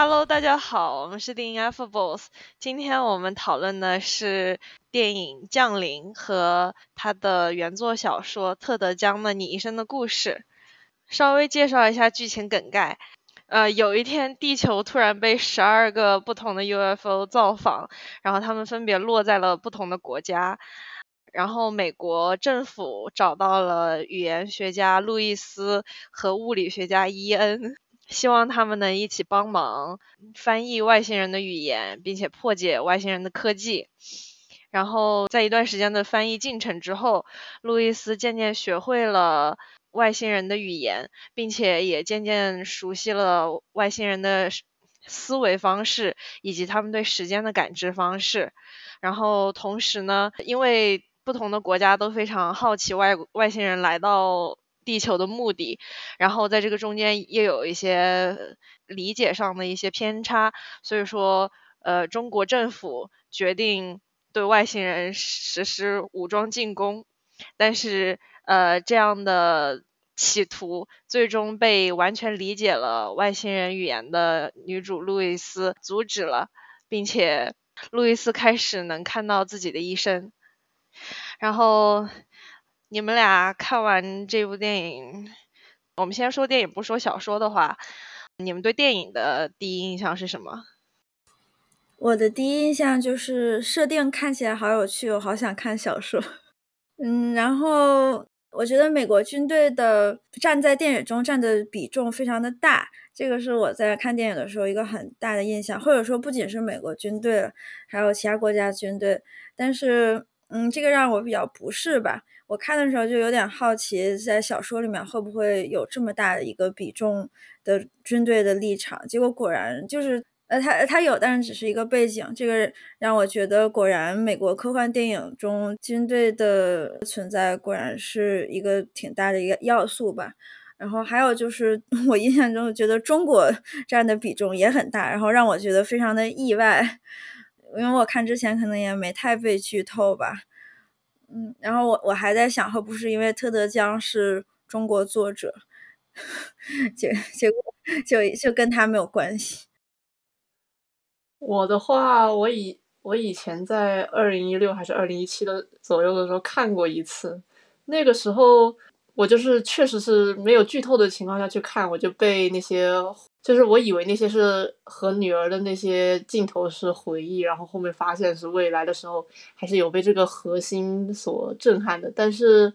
Hello，大家好，我们是电影 Affables。今天我们讨论的是电影《降临》和它的原作小说《特德·江的你一生的故事》。稍微介绍一下剧情梗概。呃，有一天，地球突然被十二个不同的 UFO 造访，然后他们分别落在了不同的国家。然后美国政府找到了语言学家路易斯和物理学家伊恩。希望他们能一起帮忙翻译外星人的语言，并且破解外星人的科技。然后在一段时间的翻译进程之后，路易斯渐渐学会了外星人的语言，并且也渐渐熟悉了外星人的思维方式以及他们对时间的感知方式。然后同时呢，因为不同的国家都非常好奇外外星人来到。地球的目的，然后在这个中间又有一些理解上的一些偏差，所以说，呃，中国政府决定对外星人实施武装进攻，但是，呃，这样的企图最终被完全理解了外星人语言的女主路易斯阻止了，并且路易斯开始能看到自己的一生，然后。你们俩看完这部电影，我们先说电影，不说小说的话，你们对电影的第一印象是什么？我的第一印象就是设定看起来好有趣，我好想看小说。嗯，然后我觉得美国军队的站在电影中占的比重非常的大，这个是我在看电影的时候一个很大的印象，或者说不仅是美国军队，还有其他国家军队，但是，嗯，这个让我比较不适吧。我看的时候就有点好奇，在小说里面会不会有这么大的一个比重的军队的立场？结果果然就是，呃，他他有，但是只是一个背景。这个让我觉得，果然美国科幻电影中军队的存在果然是一个挺大的一个要素吧。然后还有就是，我印象中觉得中国 占的比重也很大，然后让我觉得非常的意外，因为我看之前可能也没太被剧透吧。嗯，然后我我还在想，会不会是因为特德·江是中国作者，结结果就就跟他没有关系。我的话，我以我以前在二零一六还是二零一七的左右的时候看过一次，那个时候我就是确实是没有剧透的情况下去看，我就被那些。就是我以为那些是和女儿的那些镜头是回忆，然后后面发现是未来的时候，还是有被这个核心所震撼的。但是，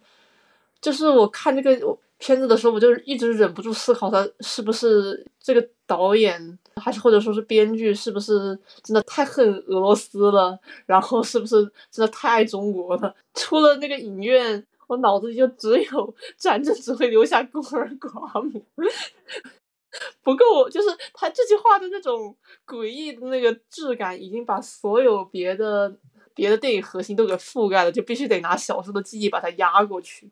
就是我看这个片子的时候，我就一直忍不住思考，他是不是这个导演，还是或者说是编剧，是不是真的太恨俄罗斯了？然后是不是真的太爱中国了？出了那个影院，我脑子里就只有 战争只会留下孤儿寡母。不够，就是他这句话的那种诡异的那个质感，已经把所有别的别的电影核心都给覆盖了，就必须得拿小说的记忆把它压过去。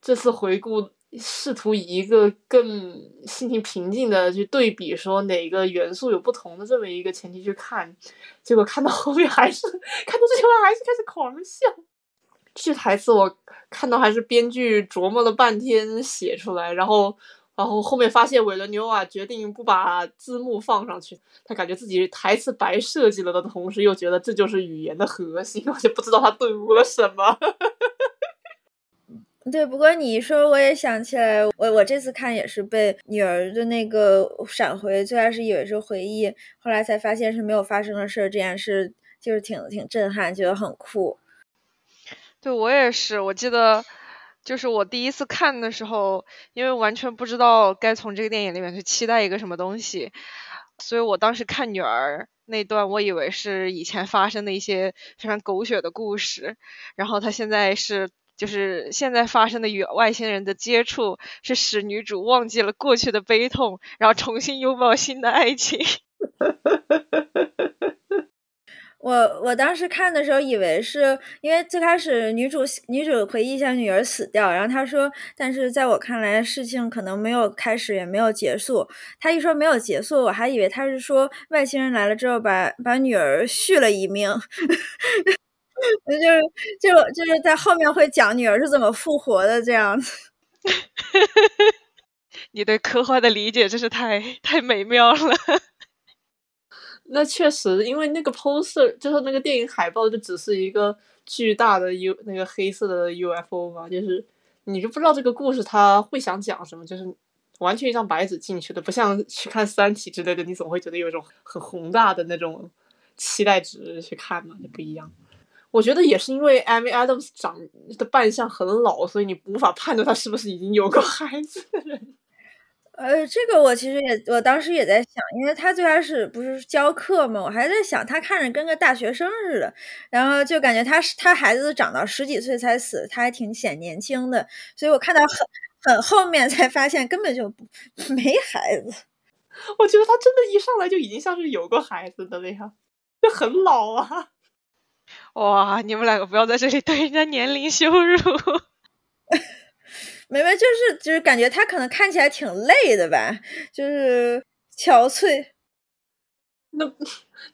这次回顾，试图以一个更心情平静的去对比，说哪个元素有不同的这么一个前提去看，结果看到后面还是看到这句话还是开始狂笑。这句台词我看到还是编剧琢磨了半天写出来，然后。然后后面发现韦伦纽瓦决定不把字幕放上去，他感觉自己台词白设计了的同时，又觉得这就是语言的核心，我就不知道他顿悟了什么。对，不过你一说，我也想起来，我我这次看也是被女儿的那个闪回，最开始以为是回忆，后来才发现是没有发生的事，这件事就是挺挺震撼，觉得很酷。对我也是，我记得。就是我第一次看的时候，因为完全不知道该从这个电影里面去期待一个什么东西，所以我当时看女儿那段，我以为是以前发生的一些非常狗血的故事，然后她现在是就是现在发生的与外星人的接触，是使女主忘记了过去的悲痛，然后重新拥抱新的爱情。我我当时看的时候，以为是因为最开始女主女主回忆一下女儿死掉，然后她说，但是在我看来，事情可能没有开始，也没有结束。她一说没有结束，我还以为她是说外星人来了之后把把女儿续了一命，就是就就是在后面会讲女儿是怎么复活的这样子。你对科幻的理解真是太太美妙了。那确实，因为那个 poster 就是那个电影海报，就只是一个巨大的 U 那个黑色的 UFO 嘛，就是你就不知道这个故事他会想讲什么，就是完全一张白纸进去的，不像去看《三体》之类的，你总会觉得有一种很宏大的那种期待值去看嘛，就不一样。我觉得也是因为 Amy Adams 长的扮相很老，所以你无法判断他是不是已经有过孩子的人。呃，这个我其实也，我当时也在想，因为他最开始不是教课嘛，我还在想他看着跟个大学生似的，然后就感觉他是他孩子长到十几岁才死，他还挺显年轻的，所以我看到很很后面才发现根本就 没孩子。我觉得他真的，一上来就已经像是有过孩子的那样，就很老啊。哇，你们两个不要在这里对人家年龄羞辱。没没，就是就是感觉他可能看起来挺累的吧，就是憔悴。那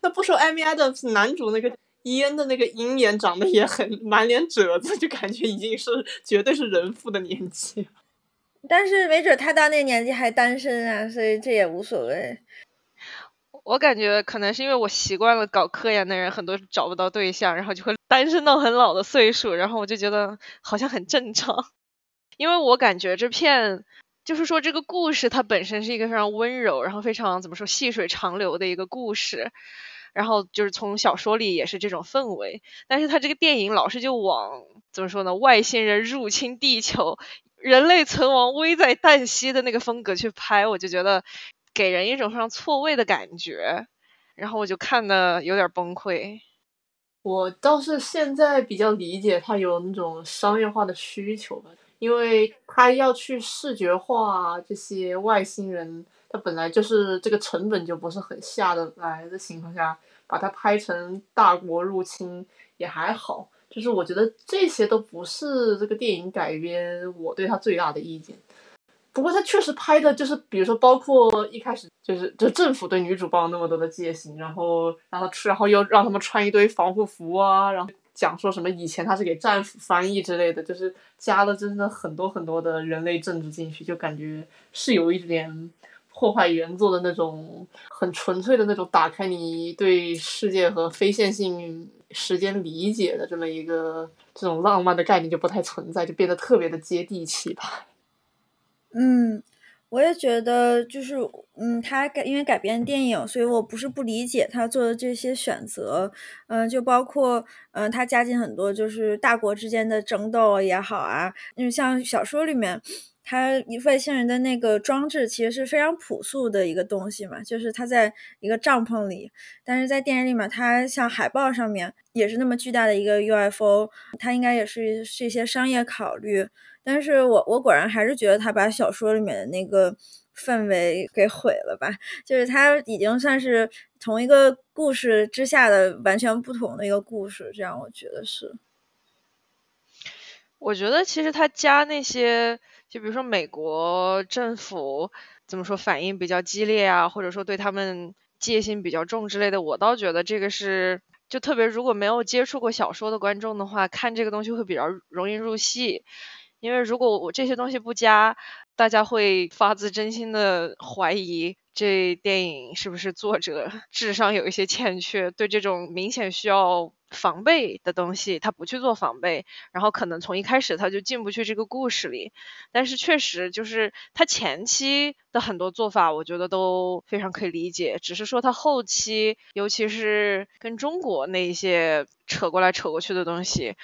那不说艾米亚的男主那个伊恩的那个鹰眼长得也很满脸褶子，就感觉已经是绝对是人父的年纪。但是没准他到那年纪还单身啊，所以这也无所谓。我感觉可能是因为我习惯了搞科研的人很多找不到对象，然后就会单身到很老的岁数，然后我就觉得好像很正常。因为我感觉这片就是说这个故事它本身是一个非常温柔，然后非常怎么说细水长流的一个故事，然后就是从小说里也是这种氛围，但是它这个电影老是就往怎么说呢？外星人入侵地球，人类存亡危在旦夕的那个风格去拍，我就觉得。给人一种非常错位的感觉，然后我就看的有点崩溃。我倒是现在比较理解他有那种商业化的需求吧，因为他要去视觉化这些外星人，他本来就是这个成本就不是很下得来的情况下，把它拍成大国入侵也还好。就是我觉得这些都不是这个电影改编我对他最大的意见。不过他确实拍的就是，比如说，包括一开始就是，就政府对女主抱那么多的戒心，然后让她然后又让他们穿一堆防护服啊，然后讲说什么以前他是给战俘翻译之类的，就是加了真的很多很多的人类政治进去，就感觉是有一点破坏原作的那种很纯粹的那种打开你对世界和非线性时间理解的这么一个这种浪漫的概念就不太存在，就变得特别的接地气吧。嗯，我也觉得，就是，嗯，他改因为改编电影，所以我不是不理解他做的这些选择，嗯，就包括，嗯，他加进很多就是大国之间的争斗也好啊，因为像小说里面，他外星人的那个装置其实是非常朴素的一个东西嘛，就是他在一个帐篷里，但是在电影里面，它像海报上面也是那么巨大的一个 UFO，它应该也是是一些商业考虑。但是我我果然还是觉得他把小说里面的那个氛围给毁了吧，就是他已经算是同一个故事之下的完全不同的一个故事，这样我觉得是。我觉得其实他加那些，就比如说美国政府怎么说反应比较激烈啊，或者说对他们戒心比较重之类的，我倒觉得这个是就特别如果没有接触过小说的观众的话，看这个东西会比较容易入戏。因为如果我这些东西不加，大家会发自真心的怀疑这电影是不是作者智商有一些欠缺，对这种明显需要防备的东西，他不去做防备，然后可能从一开始他就进不去这个故事里。但是确实就是他前期的很多做法，我觉得都非常可以理解，只是说他后期，尤其是跟中国那一些扯过来扯过去的东西。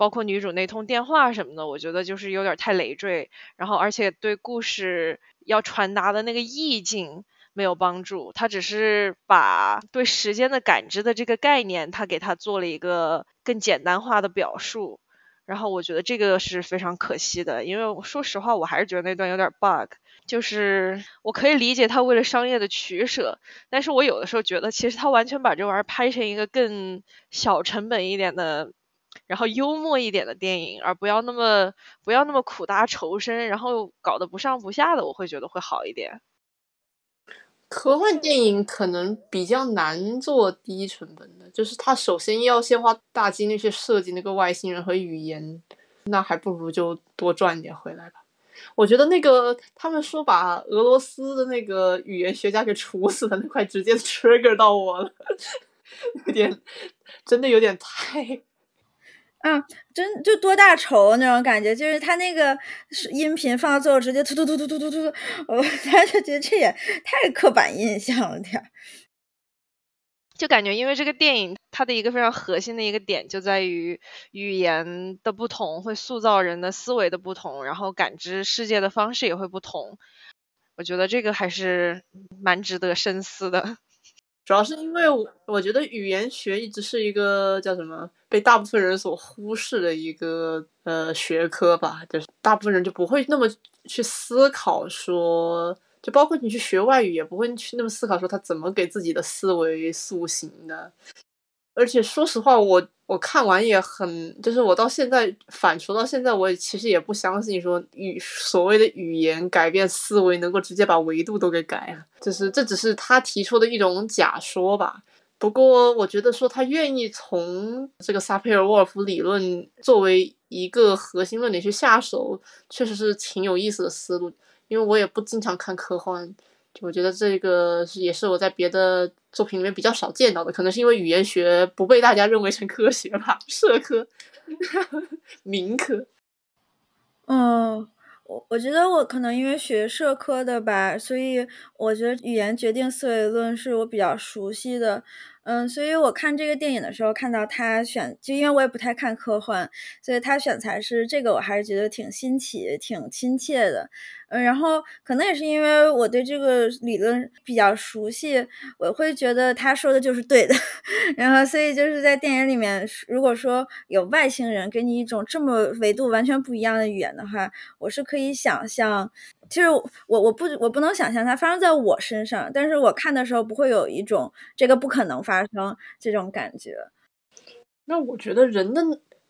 包括女主那通电话什么的，我觉得就是有点太累赘，然后而且对故事要传达的那个意境没有帮助，他只是把对时间的感知的这个概念，他给他做了一个更简单化的表述，然后我觉得这个是非常可惜的，因为说实话，我还是觉得那段有点 bug，就是我可以理解他为了商业的取舍，但是我有的时候觉得，其实他完全把这玩意儿拍成一个更小成本一点的。然后幽默一点的电影，而不要那么不要那么苦大仇深，然后搞得不上不下的，我会觉得会好一点。科幻电影可能比较难做低成本的，就是它首先要先花大精力去设计那个外星人和语言，那还不如就多赚点回来吧。我觉得那个他们说把俄罗斯的那个语言学家给处死的那块，直接 trigger 到我了，有点，真的有点太。啊，真就多大仇那种感觉，就是他那个音频放到最后直接突突突突突突突，我他就觉得这也太刻板印象了点儿。就感觉因为这个电影它的一个非常核心的一个点就在于语言的不同会塑造人的思维的不同，然后感知世界的方式也会不同。我觉得这个还是蛮值得深思的。主要是因为我我觉得语言学一直是一个叫什么被大部分人所忽视的一个呃学科吧，就是大部分人就不会那么去思考说，就包括你去学外语也不会去那么思考说他怎么给自己的思维塑形的。而且说实话，我我看完也很，就是我到现在反刍到现在，我其实也不相信说语所谓的语言改变思维能够直接把维度都给改了，就是这只是他提出的一种假说吧。不过我觉得说他愿意从这个萨佩尔沃尔夫理论作为一个核心论点去下手，确实是挺有意思的思路。因为我也不经常看科幻。就我觉得这个是也是我在别的作品里面比较少见到的，可能是因为语言学不被大家认为成科学吧，社科、民科。嗯，我觉得我可能因为学社科的吧，所以我觉得语言决定思维论是我比较熟悉的。嗯，所以我看这个电影的时候，看到他选，就因为我也不太看科幻，所以他选材是这个，我还是觉得挺新奇、挺亲切的。嗯，然后可能也是因为我对这个理论比较熟悉，我会觉得他说的就是对的。然后，所以就是在电影里面，如果说有外星人给你一种这么维度完全不一样的语言的话，我是可以想象。其实我我不我不能想象它发生在我身上，但是我看的时候不会有一种这个不可能发生这种感觉。那我觉得人的。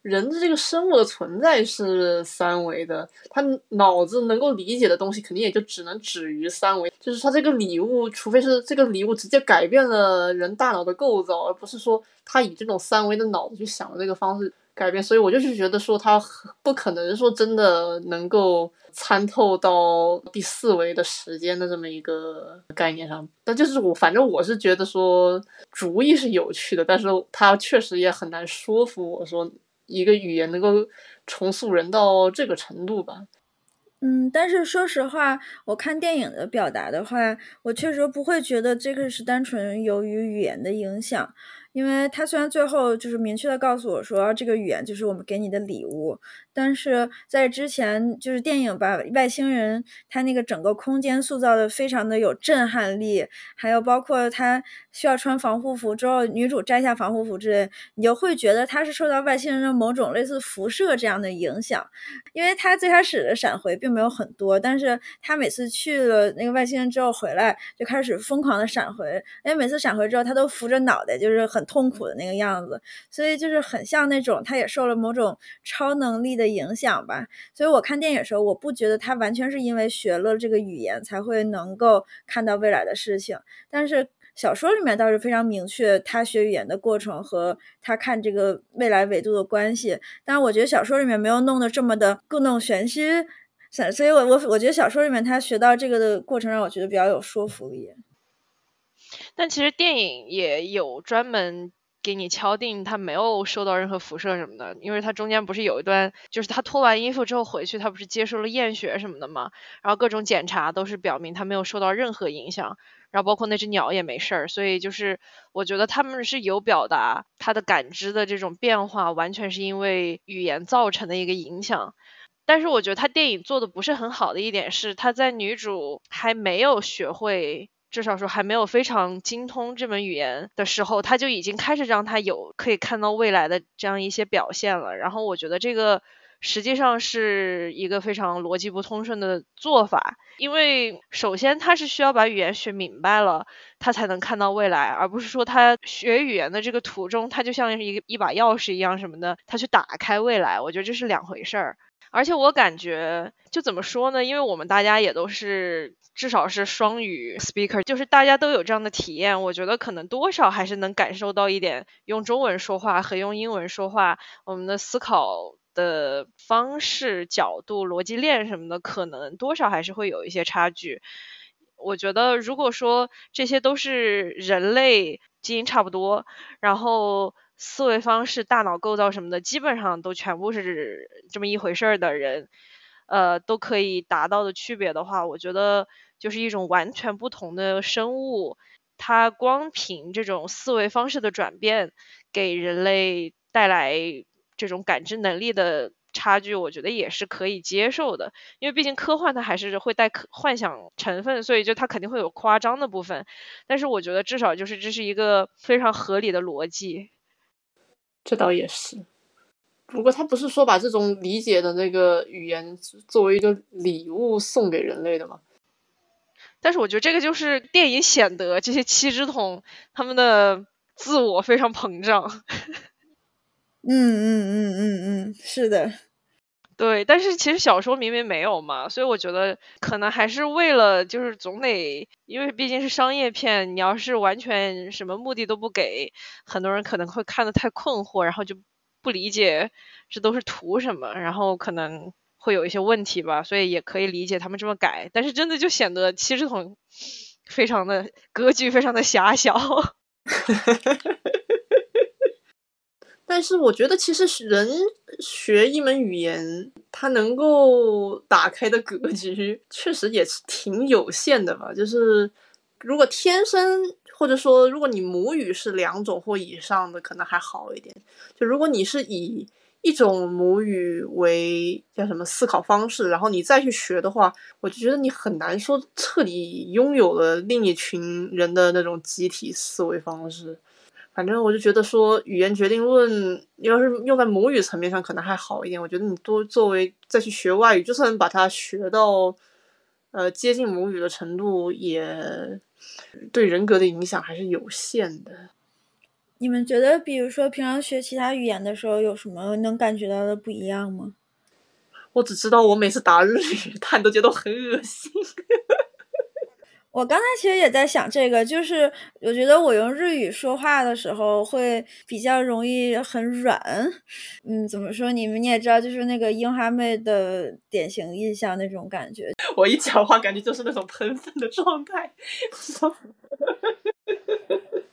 人的这个生物的存在是三维的，他脑子能够理解的东西肯定也就只能止于三维。就是他这个礼物，除非是这个礼物直接改变了人大脑的构造，而不是说他以这种三维的脑子去想的这个方式改变。所以我就是觉得说他不可能说真的能够参透到第四维的时间的这么一个概念上。但就是我反正我是觉得说主意是有趣的，但是他确实也很难说服我说。一个语言能够重塑人到这个程度吧？嗯，但是说实话，我看电影的表达的话，我确实不会觉得这个是单纯由于语言的影响。因为他虽然最后就是明确的告诉我说这个语言就是我们给你的礼物，但是在之前就是电影把外星人他那个整个空间塑造的非常的有震撼力，还有包括他需要穿防护服之后女主摘下防护服之类，你就会觉得他是受到外星人的某种类似辐射这样的影响。因为他最开始的闪回并没有很多，但是他每次去了那个外星人之后回来就开始疯狂的闪回，因为每次闪回之后他都扶着脑袋，就是很。很痛苦的那个样子，所以就是很像那种他也受了某种超能力的影响吧。所以我看电影的时候，我不觉得他完全是因为学了这个语言才会能够看到未来的事情。但是小说里面倒是非常明确他学语言的过程和他看这个未来维度的关系。但是我觉得小说里面没有弄得这么的故弄玄虚，所以我我我觉得小说里面他学到这个的过程让我觉得比较有说服力。但其实电影也有专门给你敲定他没有受到任何辐射什么的，因为他中间不是有一段，就是他脱完衣服之后回去，他不是接受了验血什么的吗？然后各种检查都是表明他没有受到任何影响，然后包括那只鸟也没事儿，所以就是我觉得他们是有表达他的感知的这种变化，完全是因为语言造成的一个影响。但是我觉得他电影做的不是很好的一点是，他在女主还没有学会。至少说还没有非常精通这门语言的时候，他就已经开始让他有可以看到未来的这样一些表现了。然后我觉得这个实际上是一个非常逻辑不通顺的做法，因为首先他是需要把语言学明白了，他才能看到未来，而不是说他学语言的这个途中，他就像一个一把钥匙一样什么的，他去打开未来。我觉得这是两回事儿。而且我感觉就怎么说呢？因为我们大家也都是。至少是双语 speaker，就是大家都有这样的体验。我觉得可能多少还是能感受到一点，用中文说话和用英文说话，我们的思考的方式、角度、逻辑链什么的，可能多少还是会有一些差距。我觉得，如果说这些都是人类基因差不多，然后思维方式、大脑构造什么的，基本上都全部是这么一回事儿的人，呃，都可以达到的区别的话，我觉得就是一种完全不同的生物，它光凭这种思维方式的转变，给人类带来这种感知能力的。差距我觉得也是可以接受的，因为毕竟科幻它还是会带科幻想成分，所以就它肯定会有夸张的部分。但是我觉得至少就是这是一个非常合理的逻辑。这倒也是，不过他不是说把这种理解的那个语言作为一个礼物送给人类的吗？但是我觉得这个就是电影显得这些七只桶他们的自我非常膨胀。嗯嗯嗯嗯嗯，是的，对，但是其实小说明明没有嘛，所以我觉得可能还是为了就是总得，因为毕竟是商业片，你要是完全什么目的都不给，很多人可能会看得太困惑，然后就不理解这都是图什么，然后可能会有一些问题吧，所以也可以理解他们这么改，但是真的就显得七十桶非常的格局非常的狭小。但是我觉得，其实人学一门语言，它能够打开的格局，确实也是挺有限的吧。就是如果天生，或者说如果你母语是两种或以上的，可能还好一点。就如果你是以一种母语为叫什么思考方式，然后你再去学的话，我就觉得你很难说彻底拥有了另一群人的那种集体思维方式。反正我就觉得说，语言决定论要是用在母语层面上可能还好一点。我觉得你多作为再去学外语，就算把它学到呃接近母语的程度，也对人格的影响还是有限的。你们觉得，比如说平常学其他语言的时候，有什么能感觉到的不一样吗？我只知道，我每次打日语，看都觉得很恶心。我刚才其实也在想这个，就是我觉得我用日语说话的时候会比较容易很软，嗯，怎么说？你们你也知道，就是那个樱花妹的典型印象那种感觉。我一讲话，感觉就是那种喷粪的状态。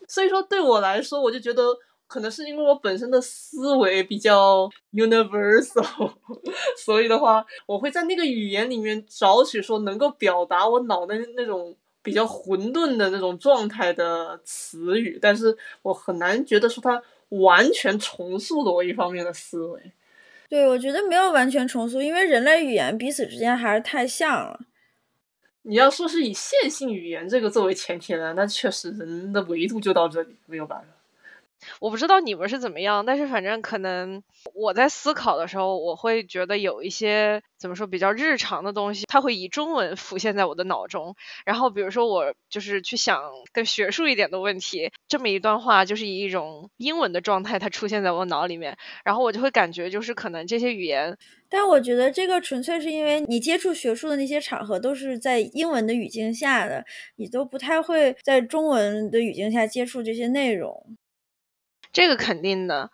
所以说，对我来说，我就觉得可能是因为我本身的思维比较 universal，所以的话，我会在那个语言里面找取说能够表达我脑的那种。比较混沌的那种状态的词语，但是我很难觉得说它完全重塑了我一方面的思维。对，我觉得没有完全重塑，因为人类语言彼此之间还是太像了。你要说是以线性语言这个作为前提呢，那确实人的维度就到这里，没有办法。我不知道你们是怎么样，但是反正可能我在思考的时候，我会觉得有一些怎么说比较日常的东西，它会以中文浮现在我的脑中。然后比如说我就是去想更学术一点的问题，这么一段话就是以一种英文的状态，它出现在我脑里面，然后我就会感觉就是可能这些语言。但我觉得这个纯粹是因为你接触学术的那些场合都是在英文的语境下的，你都不太会在中文的语境下接触这些内容。这个肯定的，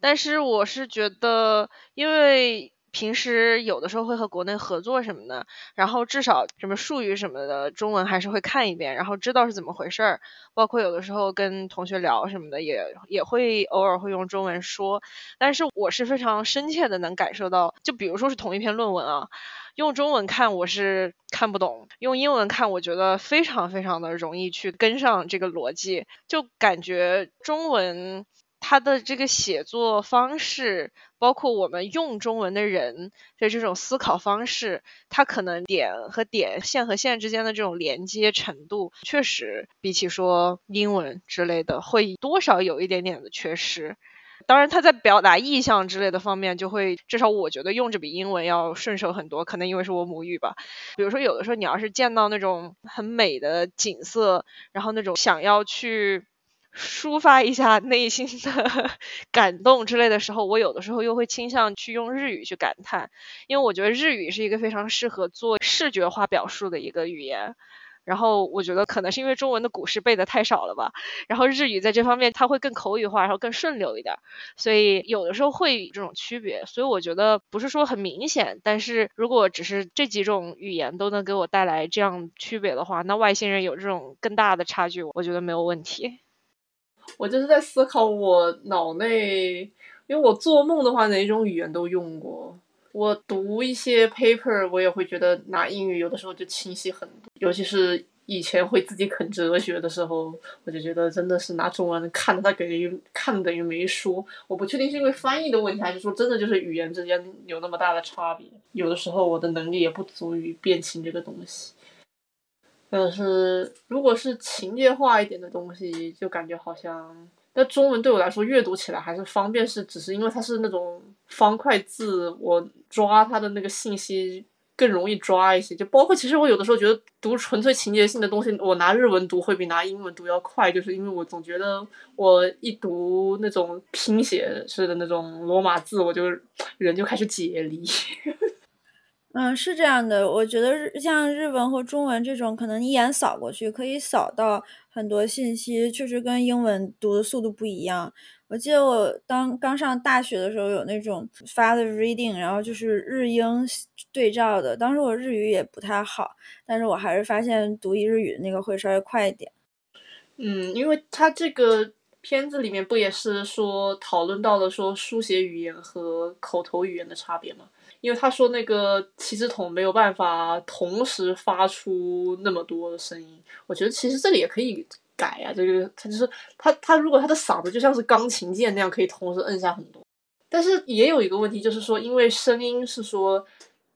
但是我是觉得，因为平时有的时候会和国内合作什么的，然后至少什么术语什么的，中文还是会看一遍，然后知道是怎么回事儿。包括有的时候跟同学聊什么的，也也会偶尔会用中文说。但是我是非常深切的能感受到，就比如说是同一篇论文啊，用中文看我是看不懂，用英文看我觉得非常非常的容易去跟上这个逻辑，就感觉中文。他的这个写作方式，包括我们用中文的人的这种思考方式，他可能点和点、线和线之间的这种连接程度，确实比起说英文之类的，会多少有一点点的缺失。当然，他在表达意象之类的方面，就会至少我觉得用着比英文要顺手很多。可能因为是我母语吧。比如说，有的时候你要是见到那种很美的景色，然后那种想要去。抒发一下内心的 感动之类的时候，我有的时候又会倾向去用日语去感叹，因为我觉得日语是一个非常适合做视觉化表述的一个语言。然后我觉得可能是因为中文的古诗背的太少了吧，然后日语在这方面它会更口语化，然后更顺溜一点，所以有的时候会有这种区别。所以我觉得不是说很明显，但是如果只是这几种语言都能给我带来这样区别的话，那外星人有这种更大的差距，我觉得没有问题。我就是在思考我脑内，因为我做梦的话，哪一种语言都用过。我读一些 paper，我也会觉得拿英语有的时候就清晰很多，尤其是以前会自己啃哲学的时候，我就觉得真的是拿中文看的，他等于看等于没说。我不确定是因为翻译的问题，还是说真的就是语言之间有那么大的差别。有的时候我的能力也不足以辨清这个东西。但是如果是情节化一点的东西，就感觉好像。那中文对我来说阅读起来还是方便，是只是因为它是那种方块字，我抓它的那个信息更容易抓一些。就包括其实我有的时候觉得读纯粹情节性的东西，我拿日文读会比拿英文读要快，就是因为我总觉得我一读那种拼写式的那种罗马字，我就人就开始解离。嗯，是这样的，我觉得像日文和中文这种，可能一眼扫过去可以扫到很多信息，确实跟英文读的速度不一样。我记得我当刚上大学的时候，有那种 fast reading，然后就是日英对照的。当时我日语也不太好，但是我还是发现读一日语那个会稍微快一点。嗯，因为它这个片子里面不也是说讨论到了说书写语言和口头语言的差别吗？因为他说那个七支筒没有办法同时发出那么多的声音，我觉得其实这里也可以改啊。这个他就是他他如果他的嗓子就像是钢琴键那样，可以同时摁下很多。但是也有一个问题，就是说因为声音是说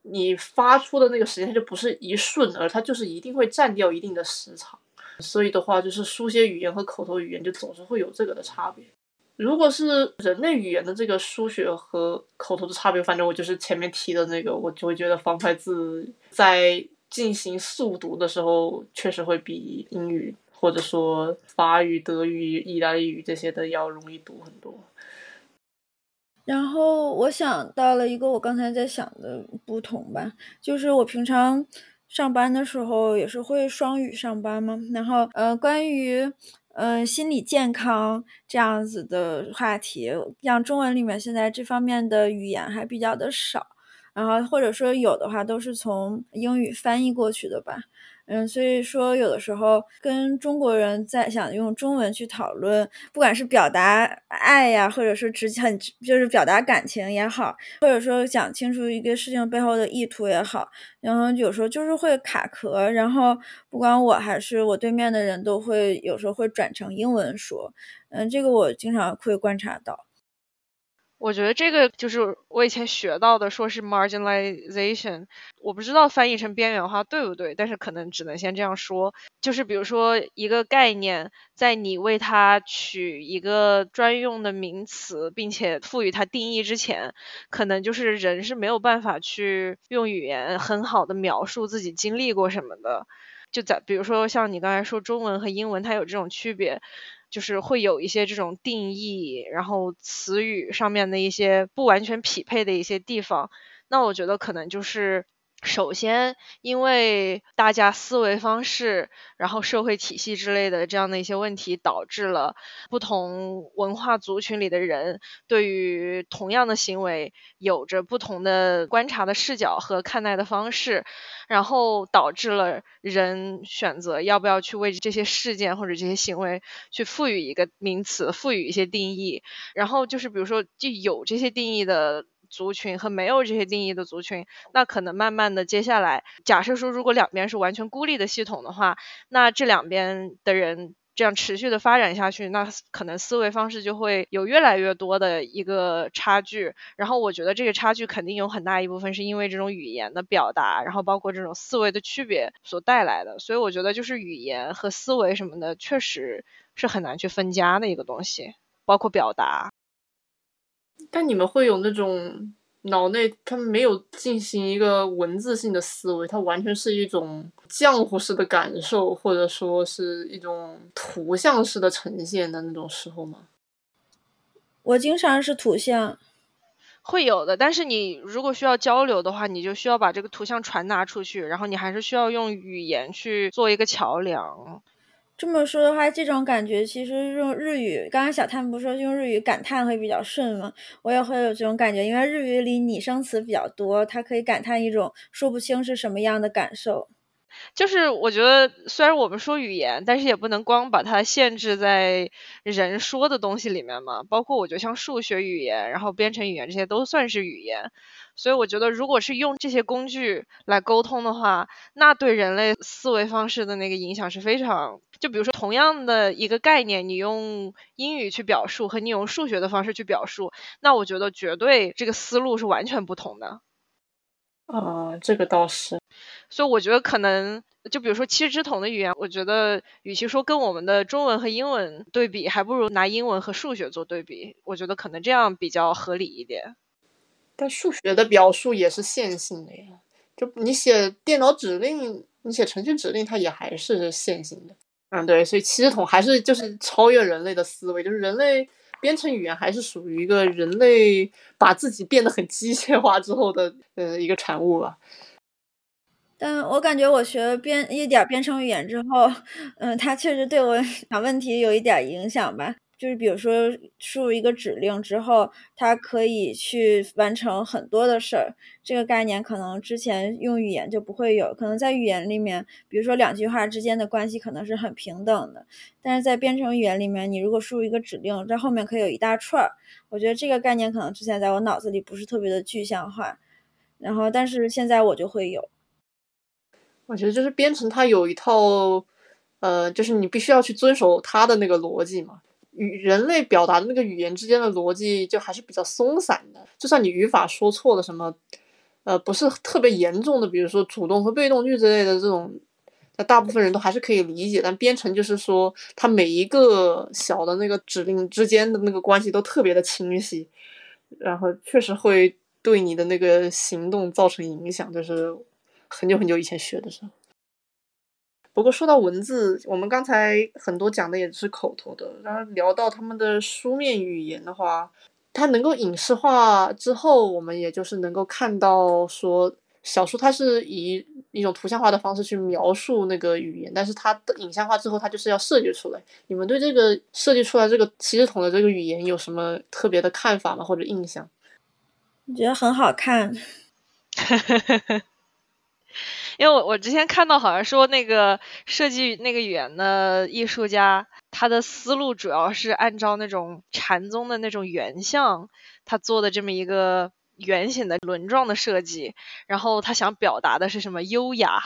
你发出的那个时间它就不是一瞬，而它就是一定会占掉一定的时长，所以的话就是书写语言和口头语言就总是会有这个的差别。如果是人类语言的这个书写和口头的差别，反正我就是前面提的那个，我就会觉得方块字在进行速读的时候，确实会比英语或者说法语、德语、意大利语这些的要容易读很多。然后我想到了一个我刚才在想的不同吧，就是我平常上班的时候也是会双语上班嘛，然后呃，关于。呃，心理健康这样子的话题，像中文里面现在这方面的语言还比较的少，然后或者说有的话都是从英语翻译过去的吧。嗯，所以说有的时候跟中国人在想用中文去讨论，不管是表达爱呀，或者是直很就是表达感情也好，或者说讲清楚一个事情背后的意图也好，然后有时候就是会卡壳，然后不管我还是我对面的人都会有时候会转成英文说，嗯，这个我经常会观察到。我觉得这个就是我以前学到的，说是 marginalization，我不知道翻译成边缘化对不对，但是可能只能先这样说。就是比如说一个概念，在你为它取一个专用的名词，并且赋予它定义之前，可能就是人是没有办法去用语言很好的描述自己经历过什么的。就在比如说像你刚才说中文和英文，它有这种区别。就是会有一些这种定义，然后词语上面的一些不完全匹配的一些地方，那我觉得可能就是。首先，因为大家思维方式，然后社会体系之类的这样的一些问题，导致了不同文化族群里的人对于同样的行为有着不同的观察的视角和看待的方式，然后导致了人选择要不要去为这些事件或者这些行为去赋予一个名词，赋予一些定义，然后就是比如说，就有这些定义的。族群和没有这些定义的族群，那可能慢慢的接下来，假设说如果两边是完全孤立的系统的话，那这两边的人这样持续的发展下去，那可能思维方式就会有越来越多的一个差距。然后我觉得这个差距肯定有很大一部分是因为这种语言的表达，然后包括这种思维的区别所带来的。所以我觉得就是语言和思维什么的，确实是很难去分家的一个东西，包括表达。但你们会有那种脑内，他们没有进行一个文字性的思维，它完全是一种浆糊式的感受，或者说是一种图像式的呈现的那种时候吗？我经常是图像。会有的，但是你如果需要交流的话，你就需要把这个图像传达出去，然后你还是需要用语言去做一个桥梁。这么说的话，这种感觉其实用日语，刚刚小探不说用日语感叹会比较顺吗？我也会有这种感觉，因为日语里拟声词比较多，它可以感叹一种说不清是什么样的感受。就是我觉得，虽然我们说语言，但是也不能光把它限制在人说的东西里面嘛。包括我觉得像数学语言，然后编程语言这些都算是语言。所以我觉得，如果是用这些工具来沟通的话，那对人类思维方式的那个影响是非常。就比如说，同样的一个概念，你用英语去表述和你用数学的方式去表述，那我觉得绝对这个思路是完全不同的。啊，这个倒是。所以我觉得可能，就比如说七只桶的语言，我觉得与其说跟我们的中文和英文对比，还不如拿英文和数学做对比。我觉得可能这样比较合理一点。但数学的表述也是线性的呀，就你写电脑指令，你写程序指令，它也还是线性的。嗯，对，所以七只桶还是就是超越人类的思维，就是人类编程语言还是属于一个人类把自己变得很机械化之后的呃一个产物吧。但我感觉我学编一点编程语言之后，嗯，它确实对我 想问题有一点影响吧。就是比如说输入一个指令之后，它可以去完成很多的事儿。这个概念可能之前用语言就不会有，可能在语言里面，比如说两句话之间的关系可能是很平等的。但是在编程语言里面，你如果输入一个指令，在后面可以有一大串儿。我觉得这个概念可能之前在我脑子里不是特别的具象化，然后但是现在我就会有。我觉得就是编程它有一套，呃，就是你必须要去遵守它的那个逻辑嘛。与人类表达的那个语言之间的逻辑就还是比较松散的。就算你语法说错了什么，呃，不是特别严重的，比如说主动和被动句之类的这种，那大部分人都还是可以理解。但编程就是说，它每一个小的那个指令之间的那个关系都特别的清晰，然后确实会对你的那个行动造成影响，就是。很久很久以前学的时候，不过说到文字，我们刚才很多讲的也是口头的，然后聊到他们的书面语言的话，它能够影视化之后，我们也就是能够看到说小说它是以一种图像化的方式去描述那个语言，但是它的影像化之后，它就是要设计出来。你们对这个设计出来这个七十桶的这个语言有什么特别的看法吗？或者印象？我觉得很好看。因为我我之前看到好像说那个设计那个语言的艺术家，他的思路主要是按照那种禅宗的那种圆像，他做的这么一个圆形的轮状的设计，然后他想表达的是什么优雅，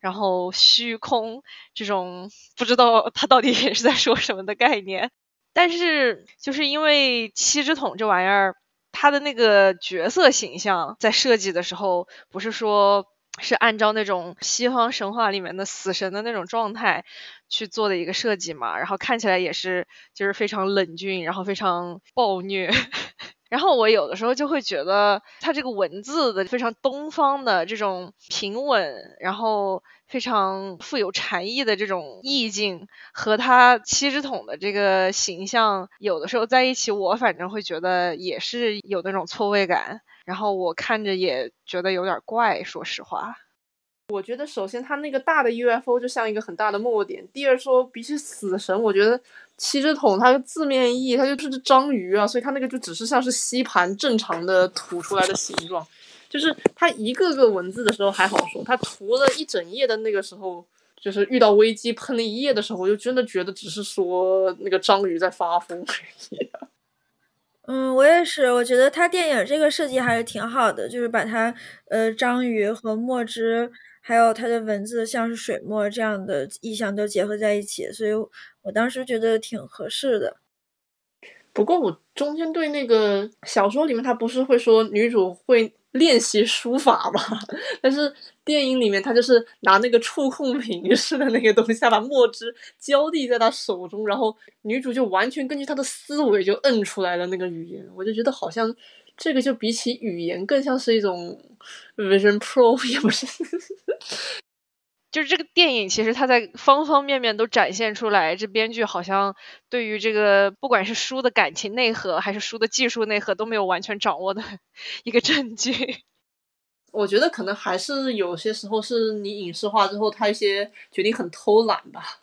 然后虚空这种不知道他到底是在说什么的概念，但是就是因为七只桶这玩意儿，他的那个角色形象在设计的时候不是说。是按照那种西方神话里面的死神的那种状态去做的一个设计嘛，然后看起来也是就是非常冷峻，然后非常暴虐。然后我有的时候就会觉得，它这个文字的非常东方的这种平稳，然后非常富有禅意的这种意境，和他七只桶的这个形象，有的时候在一起，我反正会觉得也是有那种错位感。然后我看着也觉得有点怪，说实话。我觉得首先它那个大的 UFO 就像一个很大的墨点。第二说比起死神，我觉得七只桶它的字面意义它就是只章鱼啊，所以它那个就只是像是吸盘正常的吐出来的形状。就是它一个个文字的时候还好说，它涂了一整页的那个时候，就是遇到危机喷了一页的时候，我就真的觉得只是说那个章鱼在发疯而已。嗯，我也是，我觉得他电影这个设计还是挺好的，就是把它呃章鱼和墨汁，还有它的文字像是水墨这样的意象都结合在一起，所以我当时觉得挺合适的。不过我中间对那个小说里面，他不是会说女主会。练习书法吧，但是电影里面他就是拿那个触控屏 似的那个东西，把墨汁浇滴在他手中，然后女主就完全根据他的思维就摁出来了那个语言。我就觉得好像这个就比起语言更像是一种 Vision Pro，也不是。就是这个电影，其实它在方方面面都展现出来，这编剧好像对于这个不管是书的感情内核，还是书的技术内核，都没有完全掌握的 一个证据。我觉得可能还是有些时候是你影视化之后，他一些决定很偷懒吧。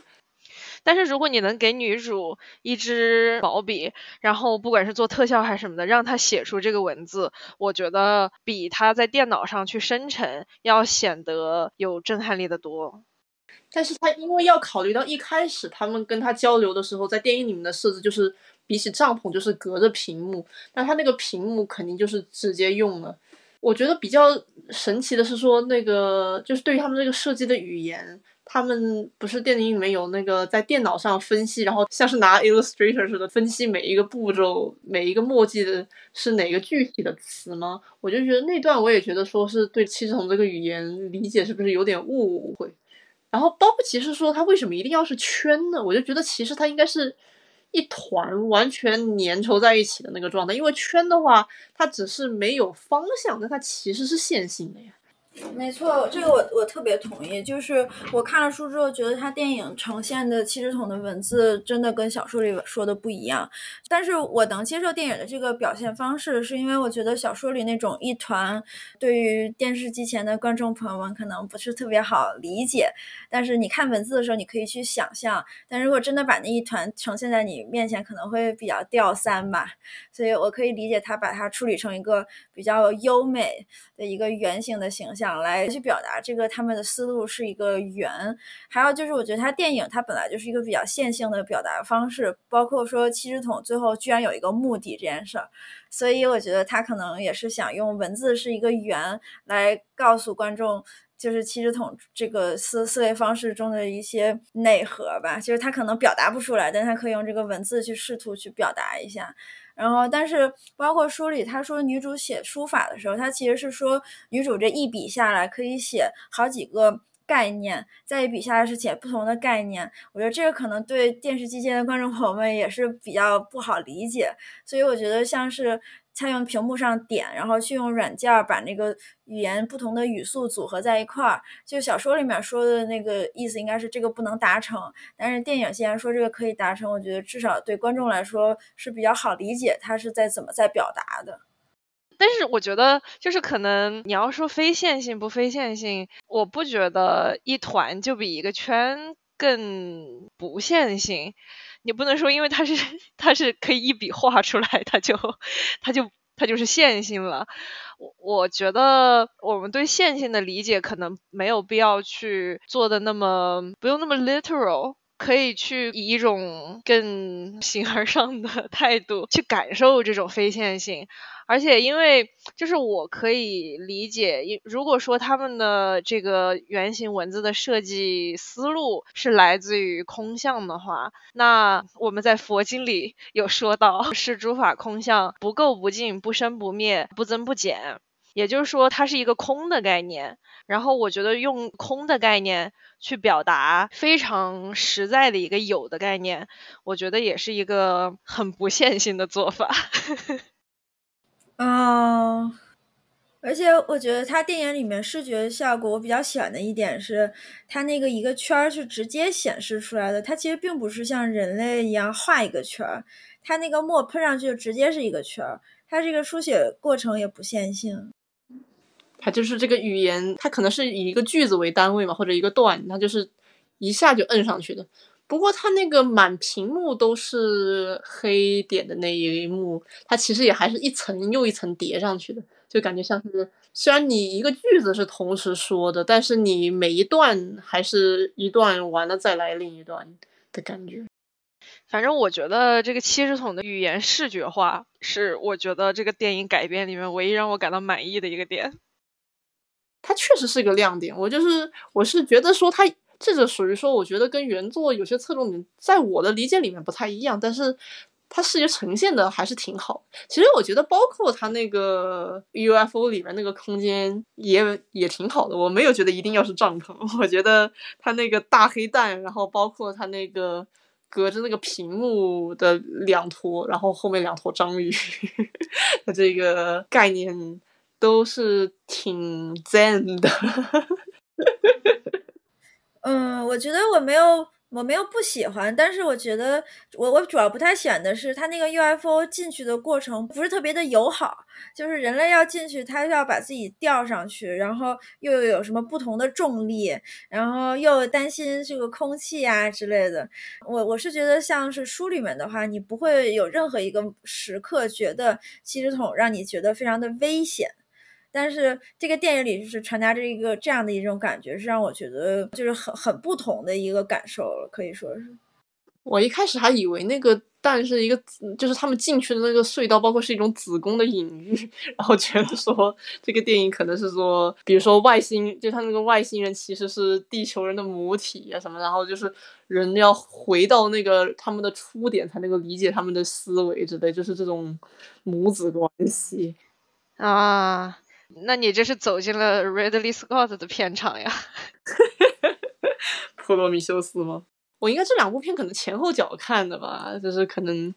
但是如果你能给女主一支毛笔，然后不管是做特效还是什么的，让她写出这个文字，我觉得比她在电脑上去生成要显得有震撼力的多。但是他因为要考虑到一开始他们跟他交流的时候，在电影里面的设置就是比起帐篷就是隔着屏幕，那他那个屏幕肯定就是直接用了。我觉得比较神奇的是说那个就是对于他们这个设计的语言。他们不是电影里面有那个在电脑上分析，然后像是拿 Illustrator 似的分析每一个步骤、每一个墨迹的是哪个具体的词吗？我就觉得那段我也觉得说是对七十筒这个语言理解是不是有点误会？然后包括其实说他为什么一定要是圈呢？我就觉得其实它应该是一团完全粘稠在一起的那个状态，因为圈的话它只是没有方向，但它其实是线性的呀。没错，这个我我特别同意。就是我看了书之后，觉得他电影呈现的七只桶的文字真的跟小说里说的不一样。但是我能接受电影的这个表现方式，是因为我觉得小说里那种一团，对于电视机前的观众朋友们可能不是特别好理解。但是你看文字的时候，你可以去想象。但如果真的把那一团呈现在你面前，可能会比较掉三吧。所以我可以理解他把它处理成一个比较优美的一个圆形的形象。想来去表达这个，他们的思路是一个圆。还有就是，我觉得他电影它本来就是一个比较线性的表达方式，包括说七十桶最后居然有一个目的这件事儿，所以我觉得他可能也是想用文字是一个圆来告诉观众，就是七十桶这个思思维方式中的一些内核吧。就是他可能表达不出来，但他可以用这个文字去试图去表达一下。然后，但是包括书里他说女主写书法的时候，他其实是说女主这一笔下来可以写好几个概念，再一笔下来是写不同的概念。我觉得这个可能对电视机前的观众朋友们也是比较不好理解，所以我觉得像是。他用屏幕上点，然后去用软件把那个语言不同的语速组合在一块儿。就小说里面说的那个意思，应该是这个不能达成。但是电影既然说这个可以达成，我觉得至少对观众来说是比较好理解，他是在怎么在表达的。但是我觉得，就是可能你要说非线性不非线性，我不觉得一团就比一个圈更不线性。你不能说，因为它是 它是可以一笔画出来，它就它就它就是线性了。我我觉得我们对线性的理解可能没有必要去做的那么不用那么 literal，可以去以一种更形而上的 态度去感受这种非线性。而且，因为就是我可以理解，如果说他们的这个原型文字的设计思路是来自于空相的话，那我们在佛经里 有说到是诸法空相，不垢不净，不生不灭，不增不减。也就是说，它是一个空的概念。然后，我觉得用空的概念去表达非常实在的一个有的概念，我觉得也是一个很不线性的做法。嗯，而且我觉得他电影里面视觉效果，我比较喜欢的一点是，他那个一个圈儿是直接显示出来的，它其实并不是像人类一样画一个圈儿，它那个墨喷上去就直接是一个圈儿，它这个书写过程也不线性，它就是这个语言，它可能是以一个句子为单位嘛，或者一个段，它就是一下就摁上去的。不过它那个满屏幕都是黑点的那一幕，它其实也还是一层又一层叠上去的，就感觉像是虽然你一个句子是同时说的，但是你每一段还是一段完了再来另一段的感觉。反正我觉得这个七十桶的语言视觉化是我觉得这个电影改编里面唯一让我感到满意的一个点。它确实是个亮点，我就是我是觉得说它。这个属于说，我觉得跟原作有些侧重点，在我的理解里面不太一样，但是它视觉呈现的还是挺好。其实我觉得，包括它那个 UFO 里面那个空间也也挺好的。我没有觉得一定要是帐篷，我觉得它那个大黑蛋，然后包括它那个隔着那个屏幕的两坨，然后后面两坨章鱼 它这个概念都是挺赞的。嗯，我觉得我没有。我没有不喜欢，但是我觉得我我主要不太喜欢的是它那个 UFO 进去的过程不是特别的友好，就是人类要进去，它要把自己吊上去，然后又有什么不同的重力，然后又担心这个空气啊之类的。我我是觉得像是书里面的话，你不会有任何一个时刻觉得七十桶让你觉得非常的危险。但是这个电影里就是传达着一个这样的一种感觉，是让我觉得就是很很不同的一个感受了，可以说是。我一开始还以为那个蛋是一个，就是他们进去的那个隧道，包括是一种子宫的隐喻，然后觉得说这个电影可能是说，比如说外星，就他那个外星人其实是地球人的母体啊什么，然后就是人要回到那个他们的出点才能够理解他们的思维之类，就是这种母子关系啊。那你这是走进了 Ridley Scott 的片场呀？普罗米修斯吗？我应该这两部片可能前后脚看的吧，就是可能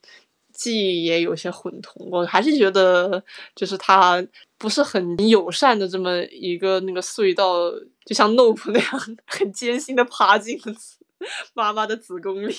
记忆也有些混同。我还是觉得，就是他不是很友善的这么一个那个隧道，就像 Nope 那样很艰辛的爬进了 妈妈的子宫里。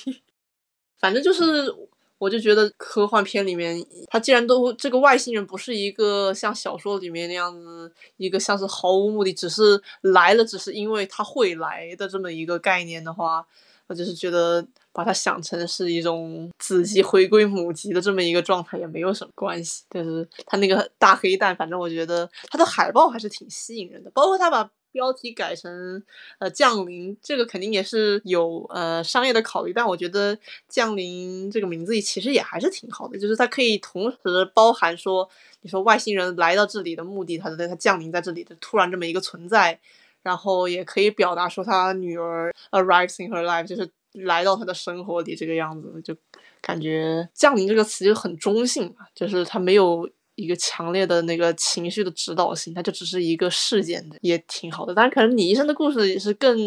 反正就是。我就觉得科幻片里面，他既然都这个外星人不是一个像小说里面那样子，一个像是毫无目的，只是来了，只是因为他会来的这么一个概念的话，我就是觉得把它想成是一种子级回归母级的这么一个状态也没有什么关系。但是他那个大黑蛋，反正我觉得他的海报还是挺吸引人的，包括他把。标题改成呃降临，这个肯定也是有呃商业的考虑，但我觉得降临这个名字其实也还是挺好的，就是它可以同时包含说，你说外星人来到这里的目的，他的他降临在这里的突然这么一个存在，然后也可以表达说他女儿 arrives in her life，就是来到他的生活里这个样子，就感觉降临这个词就很中性，就是他没有。一个强烈的那个情绪的指导性，它就只是一个事件的，也挺好的。当然，可能你医生的故事也是更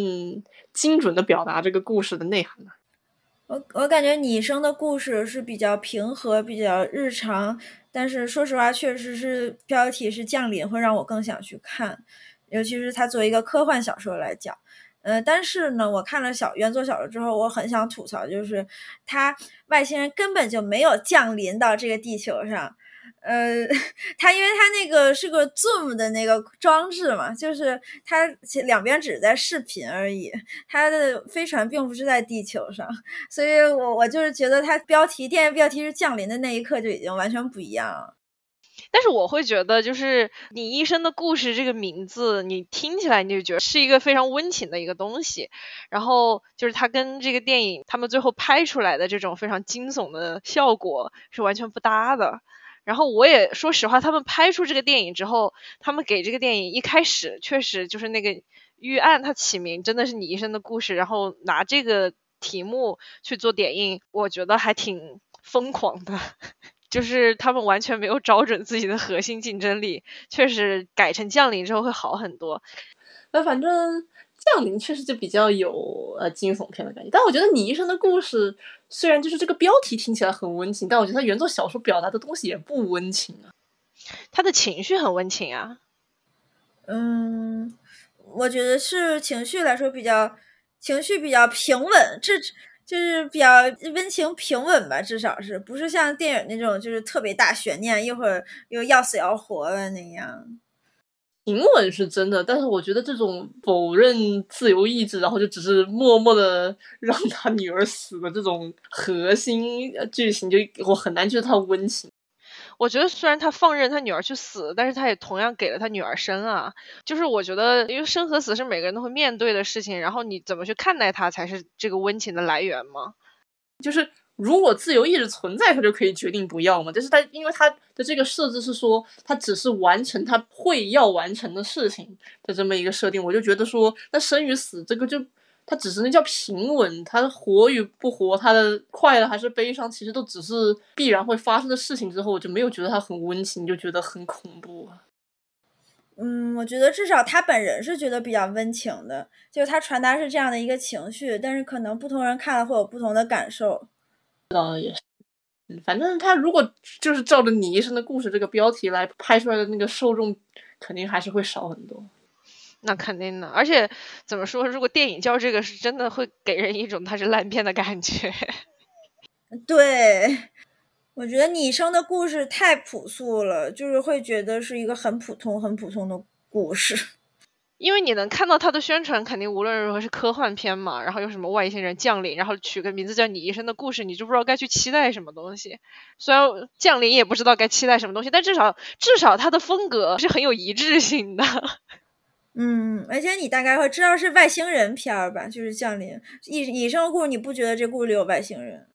精准的表达这个故事的内涵的。我我感觉你生的故事是比较平和、比较日常，但是说实话，确实是标题是降临，会让我更想去看。尤其是它作为一个科幻小说来讲，呃，但是呢，我看了小原作小说之后，我很想吐槽，就是它外星人根本就没有降临到这个地球上。呃，它因为它那个是个 Zoom 的那个装置嘛，就是它两边只是在视频而已，它的飞船并不是在地球上，所以我我就是觉得它标题电影标题是降临的那一刻就已经完全不一样了。但是我会觉得，就是你一生的故事这个名字，你听起来你就觉得是一个非常温情的一个东西，然后就是它跟这个电影他们最后拍出来的这种非常惊悚的效果是完全不搭的。然后我也说实话，他们拍出这个电影之后，他们给这个电影一开始确实就是那个预案，它起名真的是你一生的故事，然后拿这个题目去做点映，我觉得还挺疯狂的，就是他们完全没有找准自己的核心竞争力，确实改成降临之后会好很多。那反正。降临确实就比较有呃惊悚片的感觉，但我觉得你一生的故事虽然就是这个标题听起来很温情，但我觉得他原作小说表达的东西也不温情啊。他的情绪很温情啊。嗯，我觉得是情绪来说比较情绪比较平稳，这就是比较温情平稳吧，至少是不是像电影那种就是特别大悬念，一会儿又要死要活的那样。平稳是真的，但是我觉得这种否认自由意志，然后就只是默默的 让他女儿死的这种核心剧情，就我很难觉得他温情。我觉得虽然他放任他女儿去死，但是他也同样给了他女儿生啊。就是我觉得，因为生和死是每个人都会面对的事情，然后你怎么去看待它，才是这个温情的来源嘛？就是。如果自由意志存在，他就可以决定不要嘛。就是他，因为他的这个设置是说，他只是完成他会要完成的事情的这么一个设定，我就觉得说，那生与死这个就，他只是那叫平稳，他活与不活，他的快乐还是悲伤，其实都只是必然会发生的事情。之后我就没有觉得他很温情，就觉得很恐怖。嗯，我觉得至少他本人是觉得比较温情的，就是他传达是这样的一个情绪，但是可能不同人看了会有不同的感受。道也是，反正他如果就是照着你一生的故事这个标题来拍出来的那个受众，肯定还是会少很多。那肯定的，而且怎么说，如果电影叫这个，是真的会给人一种它是烂片的感觉。对，我觉得你生的故事太朴素了，就是会觉得是一个很普通、很普通的故事。因为你能看到它的宣传，肯定无论如何是科幻片嘛，然后有什么外星人降临，然后取个名字叫你一生的故事，你就不知道该去期待什么东西。虽然降临也不知道该期待什么东西，但至少至少它的风格是很有一致性的。嗯，而且你大概会知道是外星人片儿吧？就是降临以以生的故事，你不觉得这故事里有外星人？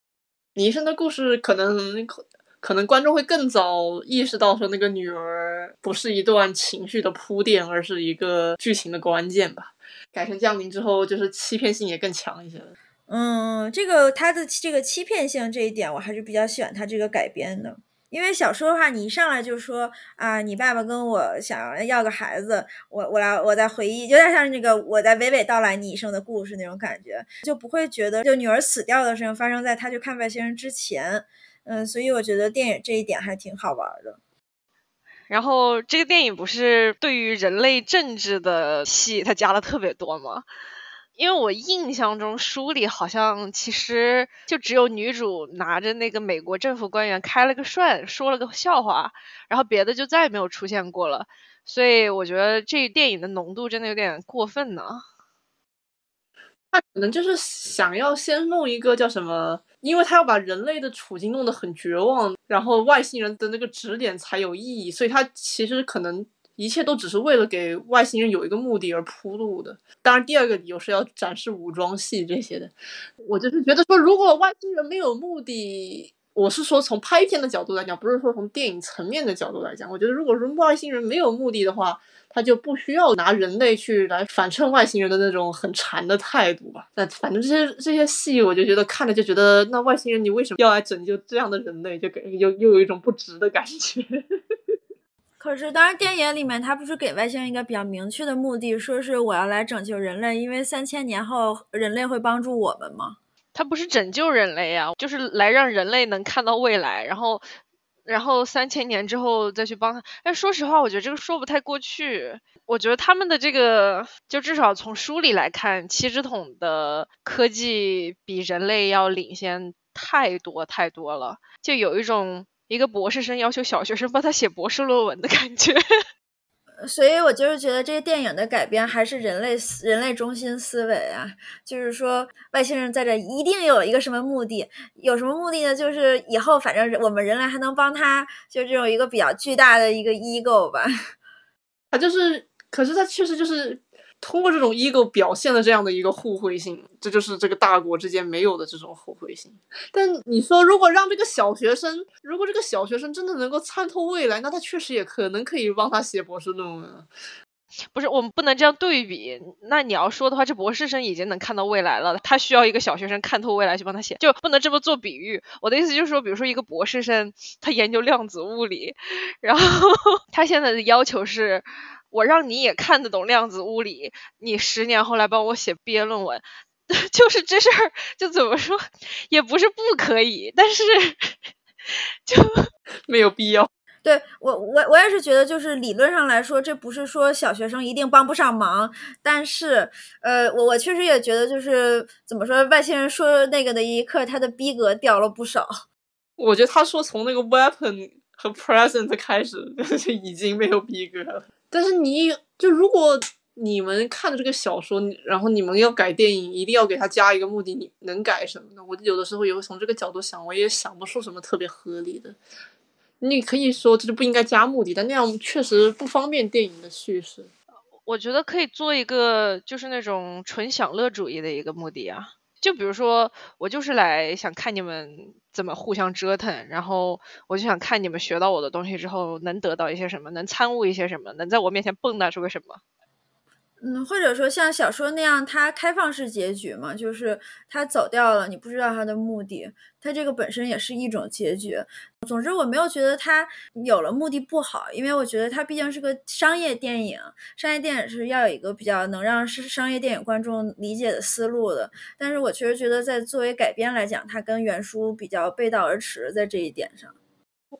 你一生的故事可能可能观众会更早意识到说那个女儿不是一段情绪的铺垫，而是一个剧情的关键吧。改成降临之后，就是欺骗性也更强一些了。嗯，这个他的这个欺骗性这一点，我还是比较喜欢他这个改编的。因为小说的话，你一上来就说啊，你爸爸跟我想要个孩子，我我来我在回忆，有点像那个我在娓娓道来你一生的故事那种感觉，就不会觉得就女儿死掉的事情发生在他去看外星人之前。嗯，所以我觉得电影这一点还挺好玩的。然后这个电影不是对于人类政治的戏，它加了特别多吗？因为我印象中书里好像其实就只有女主拿着那个美国政府官员开了个涮，说了个笑话，然后别的就再也没有出现过了。所以我觉得这电影的浓度真的有点过分呢。他可能就是想要先弄一个叫什么，因为他要把人类的处境弄得很绝望，然后外星人的那个指点才有意义，所以他其实可能。一切都只是为了给外星人有一个目的而铺路的。当然，第二个理由是要展示武装戏这些的。我就是觉得说，如果外星人没有目的，我是说从拍片的角度来讲，不是说从电影层面的角度来讲。我觉得，如果说外星人没有目的的话，他就不需要拿人类去来反衬外星人的那种很馋的态度吧。那反正这些这些戏，我就觉得看着就觉得，那外星人你为什么要来拯救这样的人类？就给又又有一种不值的感觉。可是，当然，电影里面他不是给外星人一个比较明确的目的，说是我要来拯救人类，因为三千年后人类会帮助我们吗？他不是拯救人类啊，就是来让人类能看到未来，然后，然后三千年之后再去帮他。但说实话，我觉得这个说不太过去。我觉得他们的这个，就至少从书里来看，七只桶的科技比人类要领先太多太多了，就有一种。一个博士生要求小学生帮他写博士论文的感觉，所以我就是觉得这个电影的改编还是人类人类中心思维啊，就是说外星人在这一定有一个什么目的，有什么目的呢？就是以后反正我们人类还能帮他，就这种一个比较巨大的一个 ego 吧。他 就是，可是他确实就是。通过这种 ego 表现了这样的一个互惠性，这就是这个大国之间没有的这种互惠性。但你说，如果让这个小学生，如果这个小学生真的能够参透未来，那他确实也可能可以帮他写博士论文。不是，我们不能这样对比。那你要说的话，这博士生已经能看到未来了，他需要一个小学生看透未来去帮他写，就不能这么做比喻。我的意思就是说，比如说一个博士生，他研究量子物理，然后 他现在的要求是。我让你也看得懂量子物理，你十年后来帮我写毕业论文，就是这事儿，就怎么说，也不是不可以，但是 就没有必要。对我，我我也是觉得，就是理论上来说，这不是说小学生一定帮不上忙，但是，呃，我我确实也觉得，就是怎么说，外星人说那个的一刻，他的逼格掉了不少。我觉得他说从那个 weapon 和 present 开始 就已经没有逼格了。但是你就如果你们看的这个小说，然后你们要改电影，一定要给他加一个目的，你能改什么呢？我有的时候也会从这个角度想，我也想不出什么特别合理的。你可以说这就不应该加目的，但那样确实不方便电影的叙事。我觉得可以做一个，就是那种纯享乐主义的一个目的啊。就比如说，我就是来想看你们怎么互相折腾，然后我就想看你们学到我的东西之后能得到一些什么，能参悟一些什么，能在我面前蹦跶出个什么。嗯，或者说像小说那样，它开放式结局嘛，就是他走掉了，你不知道他的目的，它这个本身也是一种结局。总之，我没有觉得它有了目的不好，因为我觉得它毕竟是个商业电影，商业电影是要有一个比较能让是商业电影观众理解的思路的。但是我确实觉得，在作为改编来讲，它跟原书比较背道而驰，在这一点上。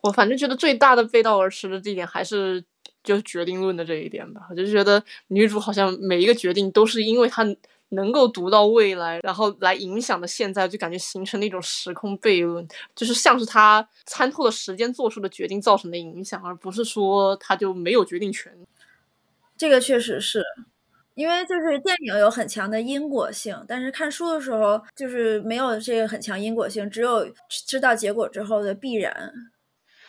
我反正觉得最大的背道而驰的地点还是。就是决定论的这一点吧。我就觉得女主好像每一个决定都是因为她能够读到未来，然后来影响的现在，就感觉形成了一种时空悖论，就是像是她参透了时间做出的决定造成的影响，而不是说她就没有决定权。这个确实是。因为就是电影有很强的因果性，但是看书的时候就是没有这个很强因果性，只有知道结果之后的必然。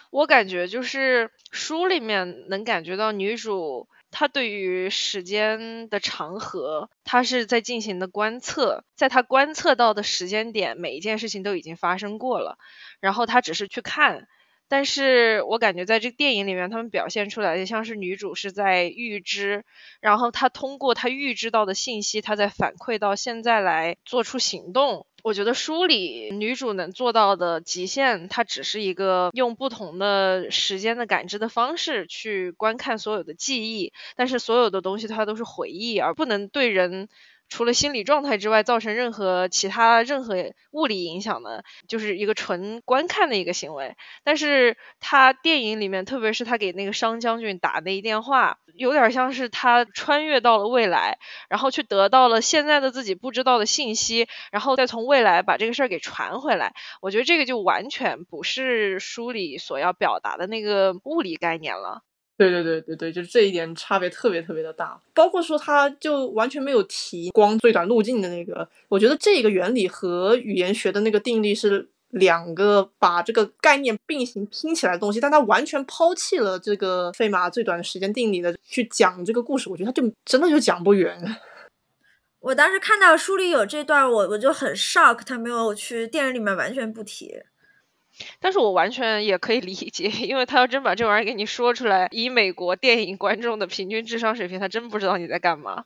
我感觉就是书里面能感觉到女主她对于时间的长河，她是在进行的观测，在她观测到的时间点，每一件事情都已经发生过了，然后她只是去看。但是我感觉在这个电影里面，他们表现出来的像是女主是在预知，然后她通过她预知到的信息，她在反馈到现在来做出行动。我觉得书里女主能做到的极限，她只是一个用不同的时间的感知的方式去观看所有的记忆，但是所有的东西它都是回忆，而不能对人。除了心理状态之外，造成任何其他任何物理影响的，就是一个纯观看的一个行为。但是他电影里面，特别是他给那个商将军打那一电话，有点像是他穿越到了未来，然后去得到了现在的自己不知道的信息，然后再从未来把这个事儿给传回来。我觉得这个就完全不是书里所要表达的那个物理概念了。对对对对对，就是这一点差别特别特别的大，包括说他就完全没有提光最短路径的那个，我觉得这个原理和语言学的那个定律是两个把这个概念并行拼起来的东西，但他完全抛弃了这个费马最短时间定理的去讲这个故事，我觉得他就真的就讲不圆。我当时看到书里有这段，我我就很 shock，他没有去电影里面完全不提。但是我完全也可以理解，因为他要真把这玩意儿给你说出来，以美国电影观众的平均智商水平，他真不知道你在干嘛。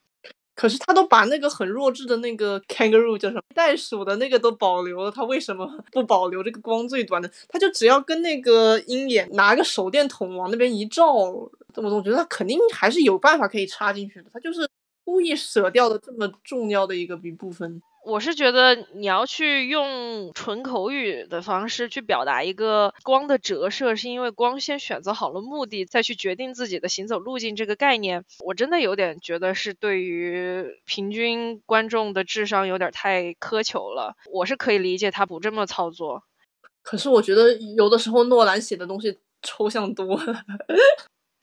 可是他都把那个很弱智的那个 kangaroo 叫什么袋鼠的那个都保留了，他为什么不保留这个光最短的？他就只要跟那个鹰眼拿个手电筒往那边一照，我我觉得他肯定还是有办法可以插进去的，他就是故意舍掉的这么重要的一个一部分。我是觉得你要去用纯口语的方式去表达一个光的折射，是因为光先选择好了目的，再去决定自己的行走路径这个概念，我真的有点觉得是对于平均观众的智商有点太苛求了。我是可以理解他不这么操作，可是我觉得有的时候诺兰写的东西抽象多了。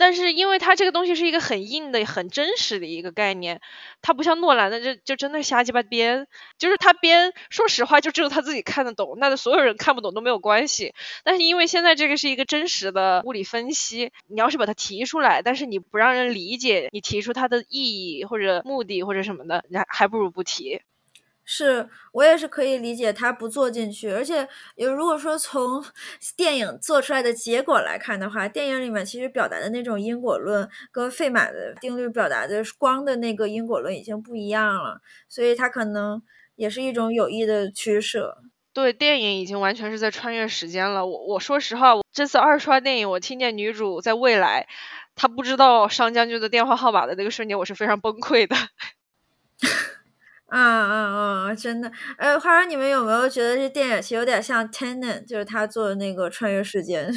但是，因为它这个东西是一个很硬的、很真实的一个概念，它不像诺兰的，就就真的瞎鸡巴编，就是他编，说实话，就只有他自己看得懂，那所有人看不懂都没有关系。但是因为现在这个是一个真实的物理分析，你要是把它提出来，但是你不让人理解，你提出它的意义或者目的或者什么的，那还不如不提。是我也是可以理解他不做进去，而且有如果说从电影做出来的结果来看的话，电影里面其实表达的那种因果论跟费马的定律表达的光的那个因果论已经不一样了，所以它可能也是一种有意的取舍。对，电影已经完全是在穿越时间了。我我说实话，这次二刷电影，我听见女主在未来，她不知道商将军的电话号码的那个瞬间，我是非常崩溃的。啊啊啊！真的，哎，话说你们有没有觉得这电影其实有点像《Tenet》，就是他做的那个穿越时间？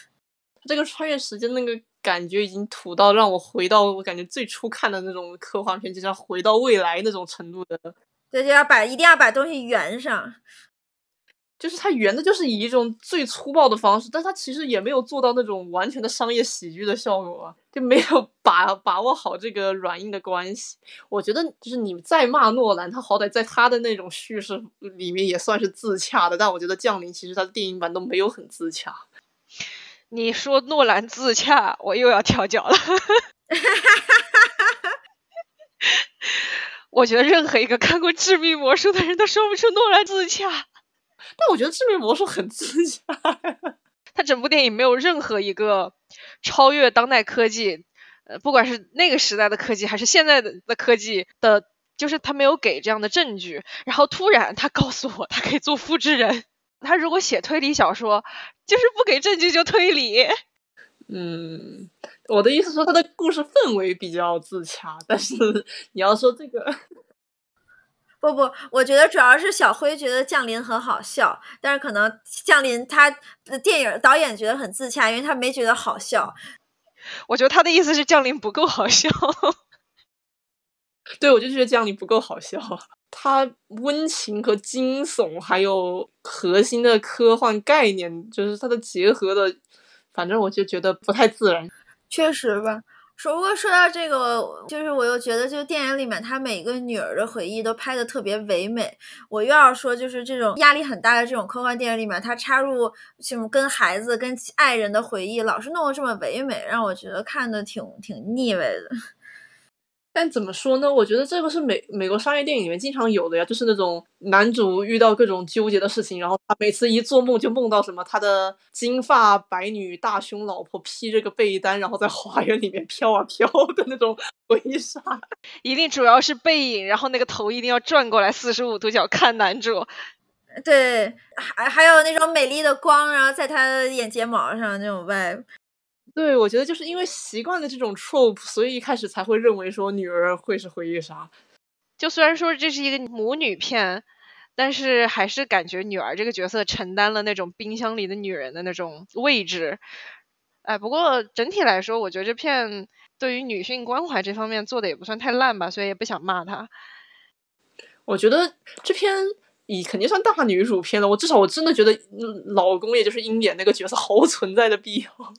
这个穿越时间那个感觉已经土到让我回到我感觉最初看的那种科幻片，就像回到未来那种程度的。对，就要把一定要把东西圆上。就是他圆的，就是以一种最粗暴的方式，但他其实也没有做到那种完全的商业喜剧的效果，就没有把把握好这个软硬的关系。我觉得，就是你再骂诺兰，他好歹在他的那种叙事里面也算是自洽的，但我觉得《降临》其实他的电影版都没有很自洽。你说诺兰自洽，我又要跳脚了。我觉得任何一个看过《致命魔术》的人都说不出诺兰自洽。但我觉得《致命魔术》很自洽，他整部电影没有任何一个超越当代科技，呃，不管是那个时代的科技还是现在的的科技的，就是他没有给这样的证据。然后突然他告诉我，他可以做复制人。他如果写推理小说，就是不给证据就推理。嗯，我的意思说他的故事氛围比较自洽，但是你要说这个。不不，我觉得主要是小辉觉得降临很好笑，但是可能降临他的电影导演觉得很自洽，因为他没觉得好笑。我觉得他的意思是降临不够好笑。对，我就觉得降临不够好笑。它温情和惊悚，还有核心的科幻概念，就是它的结合的，反正我就觉得不太自然。确实吧。说不过说到这个，就是我又觉得，就电影里面他每个女儿的回忆都拍的特别唯美。我又要说，就是这种压力很大的这种科幻电影里面，他插入这种跟孩子、跟爱人的回忆，老是弄得这么唯美，让我觉得看的挺挺腻味的。但怎么说呢？我觉得这个是美美国商业电影里面经常有的呀，就是那种男主遇到各种纠结的事情，然后他每次一做梦就梦到什么他的金发白女大胸老婆披着个被单，然后在花园里面飘啊飘的那种回忆杀。一定主要是背影，然后那个头一定要转过来四十五度角看男主。对，还还有那种美丽的光，然后在他的眼睫毛上那种 vibe。对，我觉得就是因为习惯了这种 trope，所以一开始才会认为说女儿会是回忆杀。就虽然说这是一个母女片，但是还是感觉女儿这个角色承担了那种冰箱里的女人的那种位置。哎，不过整体来说，我觉得这片对于女性关怀这方面做的也不算太烂吧，所以也不想骂他。我觉得这片以肯定算大女主片了，我至少我真的觉得老公也就是鹰眼那个角色毫无存在的必要。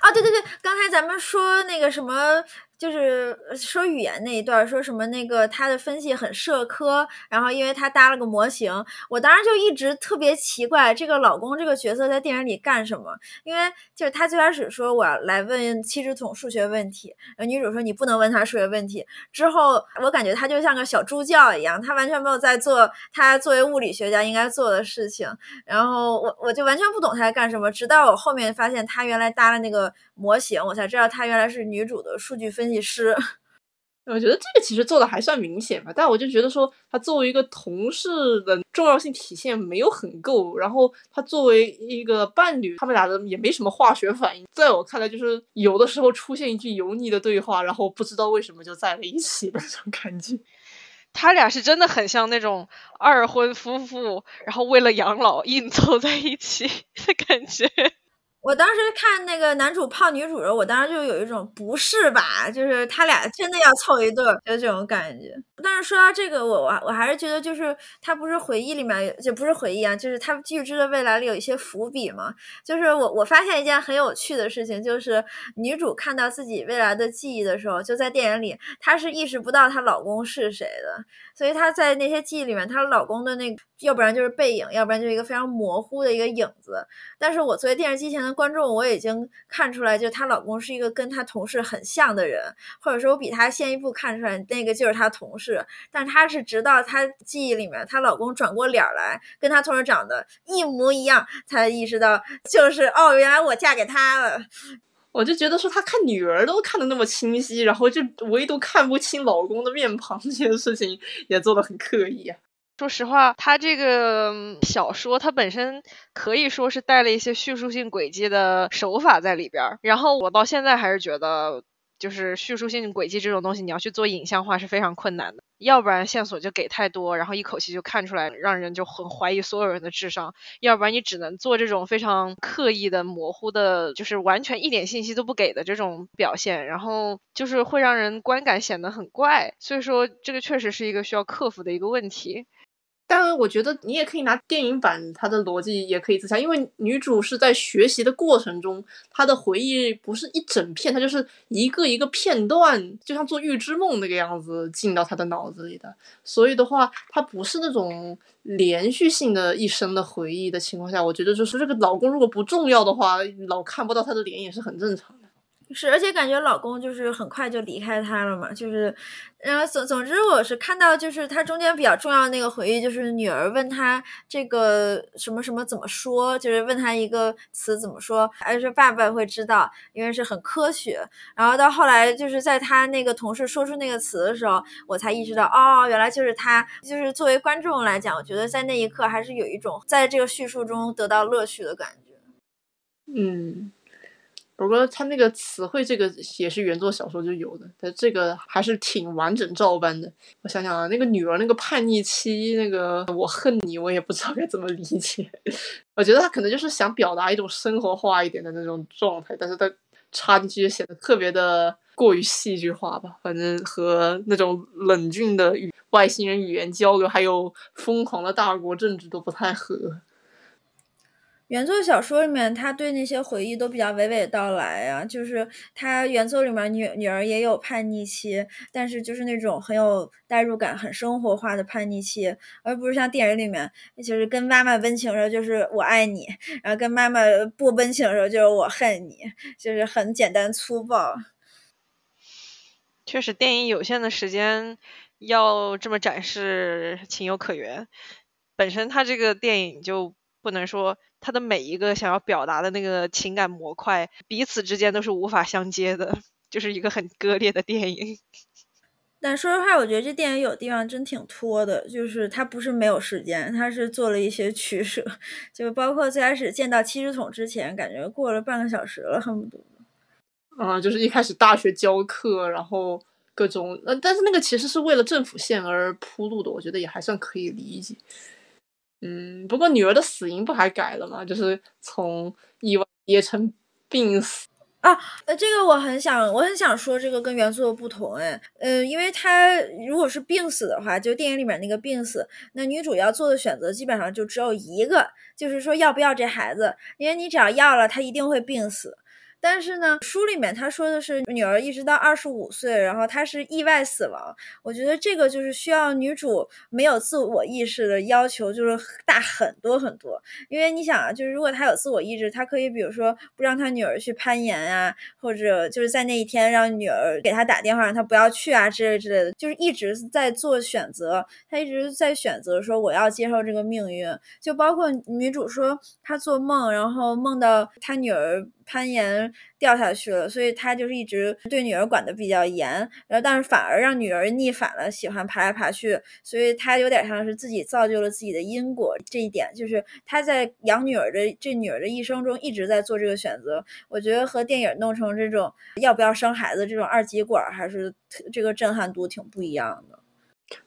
啊，对对对，刚才咱们说那个什么。就是说语言那一段，说什么那个他的分析很社科，然后因为他搭了个模型，我当时就一直特别奇怪这个老公这个角色在电影里干什么？因为就是他最开始说我要来问七只桶数学问题，女主说你不能问他数学问题。之后我感觉他就像个小助教一样，他完全没有在做他作为物理学家应该做的事情。然后我我就完全不懂他在干什么，直到我后面发现他原来搭了那个模型，我才知道她原来是女主的数据分。析师，我觉得这个其实做的还算明显吧，但我就觉得说他作为一个同事的重要性体现没有很够，然后他作为一个伴侣，他们俩的也没什么化学反应，在我看来就是有的时候出现一句油腻的对话，然后不知道为什么就在了一起的那种感觉。他俩是真的很像那种二婚夫妇，然后为了养老硬凑在一起的感觉。我当时看那个男主泡女主的时候，我当时就有一种不是吧，就是他俩真的要凑一对儿，就这种感觉。但是说到这个，我我我还是觉得，就是他不是回忆里面，就不是回忆啊，就是他预知的未来里有一些伏笔嘛。就是我我发现一件很有趣的事情，就是女主看到自己未来的记忆的时候，就在电影里，她是意识不到她老公是谁的，所以她在那些记忆里面，她老公的那要不然就是背影，要不然就是一个非常模糊的一个影子。但是我作为电视机前的观众，我已经看出来，就她老公是一个跟她同事很像的人，或者说我比她先一步看出来，那个就是她同事。但她是直到她记忆里面，她老公转过脸来跟她同事长得一模一样，才意识到就是哦，原来我嫁给他了。我就觉得说，他看女儿都看得那么清晰，然后就唯独看不清老公的面庞，这件事情也做的很刻意啊。说实话，他这个小说它本身可以说是带了一些叙述性轨迹的手法在里边儿。然后我到现在还是觉得，就是叙述性轨迹这种东西，你要去做影像化是非常困难的。要不然线索就给太多，然后一口气就看出来，让人就很怀疑所有人的智商；要不然你只能做这种非常刻意的模糊的，就是完全一点信息都不给的这种表现，然后就是会让人观感显得很怪。所以说，这个确实是一个需要克服的一个问题。但我觉得你也可以拿电影版它的逻辑也可以自洽，因为女主是在学习的过程中，她的回忆不是一整片，她就是一个一个片段，就像做预知梦那个样子进到她的脑子里的。所以的话，她不是那种连续性的一生的回忆的情况下，我觉得就是这个老公如果不重要的话，老看不到他的脸也是很正常的。是，而且感觉老公就是很快就离开她了嘛，就是，然后总总之我是看到就是他中间比较重要的那个回忆，就是女儿问他这个什么什么怎么说，就是问他一个词怎么说，还是爸爸会知道，因为是很科学。然后到后来就是在他那个同事说出那个词的时候，我才意识到，哦，原来就是他，就是作为观众来讲，我觉得在那一刻还是有一种在这个叙述中得到乐趣的感觉。嗯。不过他那个词汇，这个也是原作小说就有的，但这个还是挺完整照搬的。我想想啊，那个女儿那个叛逆期，那个我恨你，我也不知道该怎么理解。我觉得他可能就是想表达一种生活化一点的那种状态，但是他插进去就显得特别的过于戏剧化吧。反正和那种冷峻的语外星人语言交流，还有疯狂的大国政治都不太合。原作小说里面，他对那些回忆都比较娓娓道来啊，就是他原作里面女女儿也有叛逆期，但是就是那种很有代入感、很生活化的叛逆期，而不是像电影里面，就是跟妈妈温情的时候就是我爱你，然后跟妈妈不温情的时候就是我恨你，就是很简单粗暴。确实，电影有限的时间要这么展示，情有可原。本身他这个电影就不能说。他的每一个想要表达的那个情感模块，彼此之间都是无法相接的，就是一个很割裂的电影。但说实话，我觉得这电影有地方真挺拖的，就是他不是没有时间，他是做了一些取舍，就包括最开始见到七十桶之前，感觉过了半个小时了，恨不得。啊，就是一开始大学教课，然后各种，呃，但是那个其实是为了政府线而铺路的，我觉得也还算可以理解。嗯，不过女儿的死因不还改了吗？就是从意外跌成病死啊。呃，这个我很想，我很想说这个跟原作不同哎。嗯，因为他如果是病死的话，就电影里面那个病死，那女主要做的选择基本上就只有一个，就是说要不要这孩子。因为你只要要了，他一定会病死。但是呢，书里面他说的是女儿一直到二十五岁，然后她是意外死亡。我觉得这个就是需要女主没有自我意识的要求，就是大很多很多。因为你想啊，就是如果她有自我意志，她可以比如说不让她女儿去攀岩啊，或者就是在那一天让女儿给她打电话，让她不要去啊之类之类的，就是一直在做选择。她一直在选择说我要接受这个命运。就包括女主说她做梦，然后梦到她女儿。攀岩掉下去了，所以他就是一直对女儿管的比较严，然后但是反而让女儿逆反了，喜欢爬来爬去，所以他有点像是自己造就了自己的因果。这一点就是他在养女儿的这女儿的一生中一直在做这个选择。我觉得和电影弄成这种要不要生孩子这种二极管还是这个震撼度挺不一样的。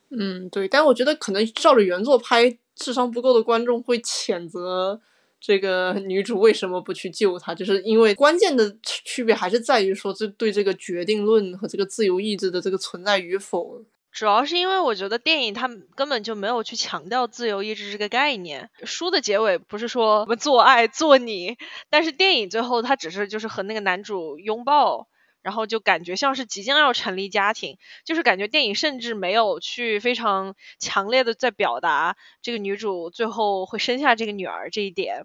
嗯，对，但我觉得可能照着原作拍，智商不够的观众会谴责。这个女主为什么不去救他？就是因为关键的区别还是在于说，这对这个决定论和这个自由意志的这个存在与否。主要是因为我觉得电影它根本就没有去强调自由意志这个概念。书的结尾不是说什么做爱做你，但是电影最后他只是就是和那个男主拥抱。然后就感觉像是即将要成立家庭，就是感觉电影甚至没有去非常强烈的在表达这个女主最后会生下这个女儿这一点，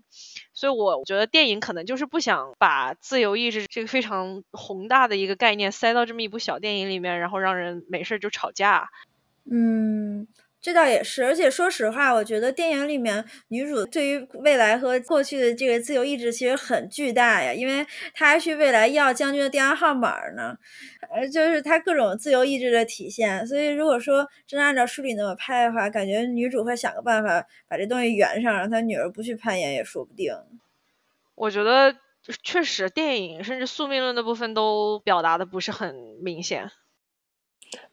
所以我觉得电影可能就是不想把自由意志这个非常宏大的一个概念塞到这么一部小电影里面，然后让人没事就吵架。嗯。这倒也是，而且说实话，我觉得电影里面女主对于未来和过去的这个自由意志其实很巨大呀，因为她还去未来要将军的电话号码呢，呃，就是她各种自由意志的体现。所以如果说真按照书里那么拍的话，感觉女主会想个办法把这东西圆上，让她女儿不去攀岩也说不定。我觉得确实，电影甚至宿命论的部分都表达的不是很明显。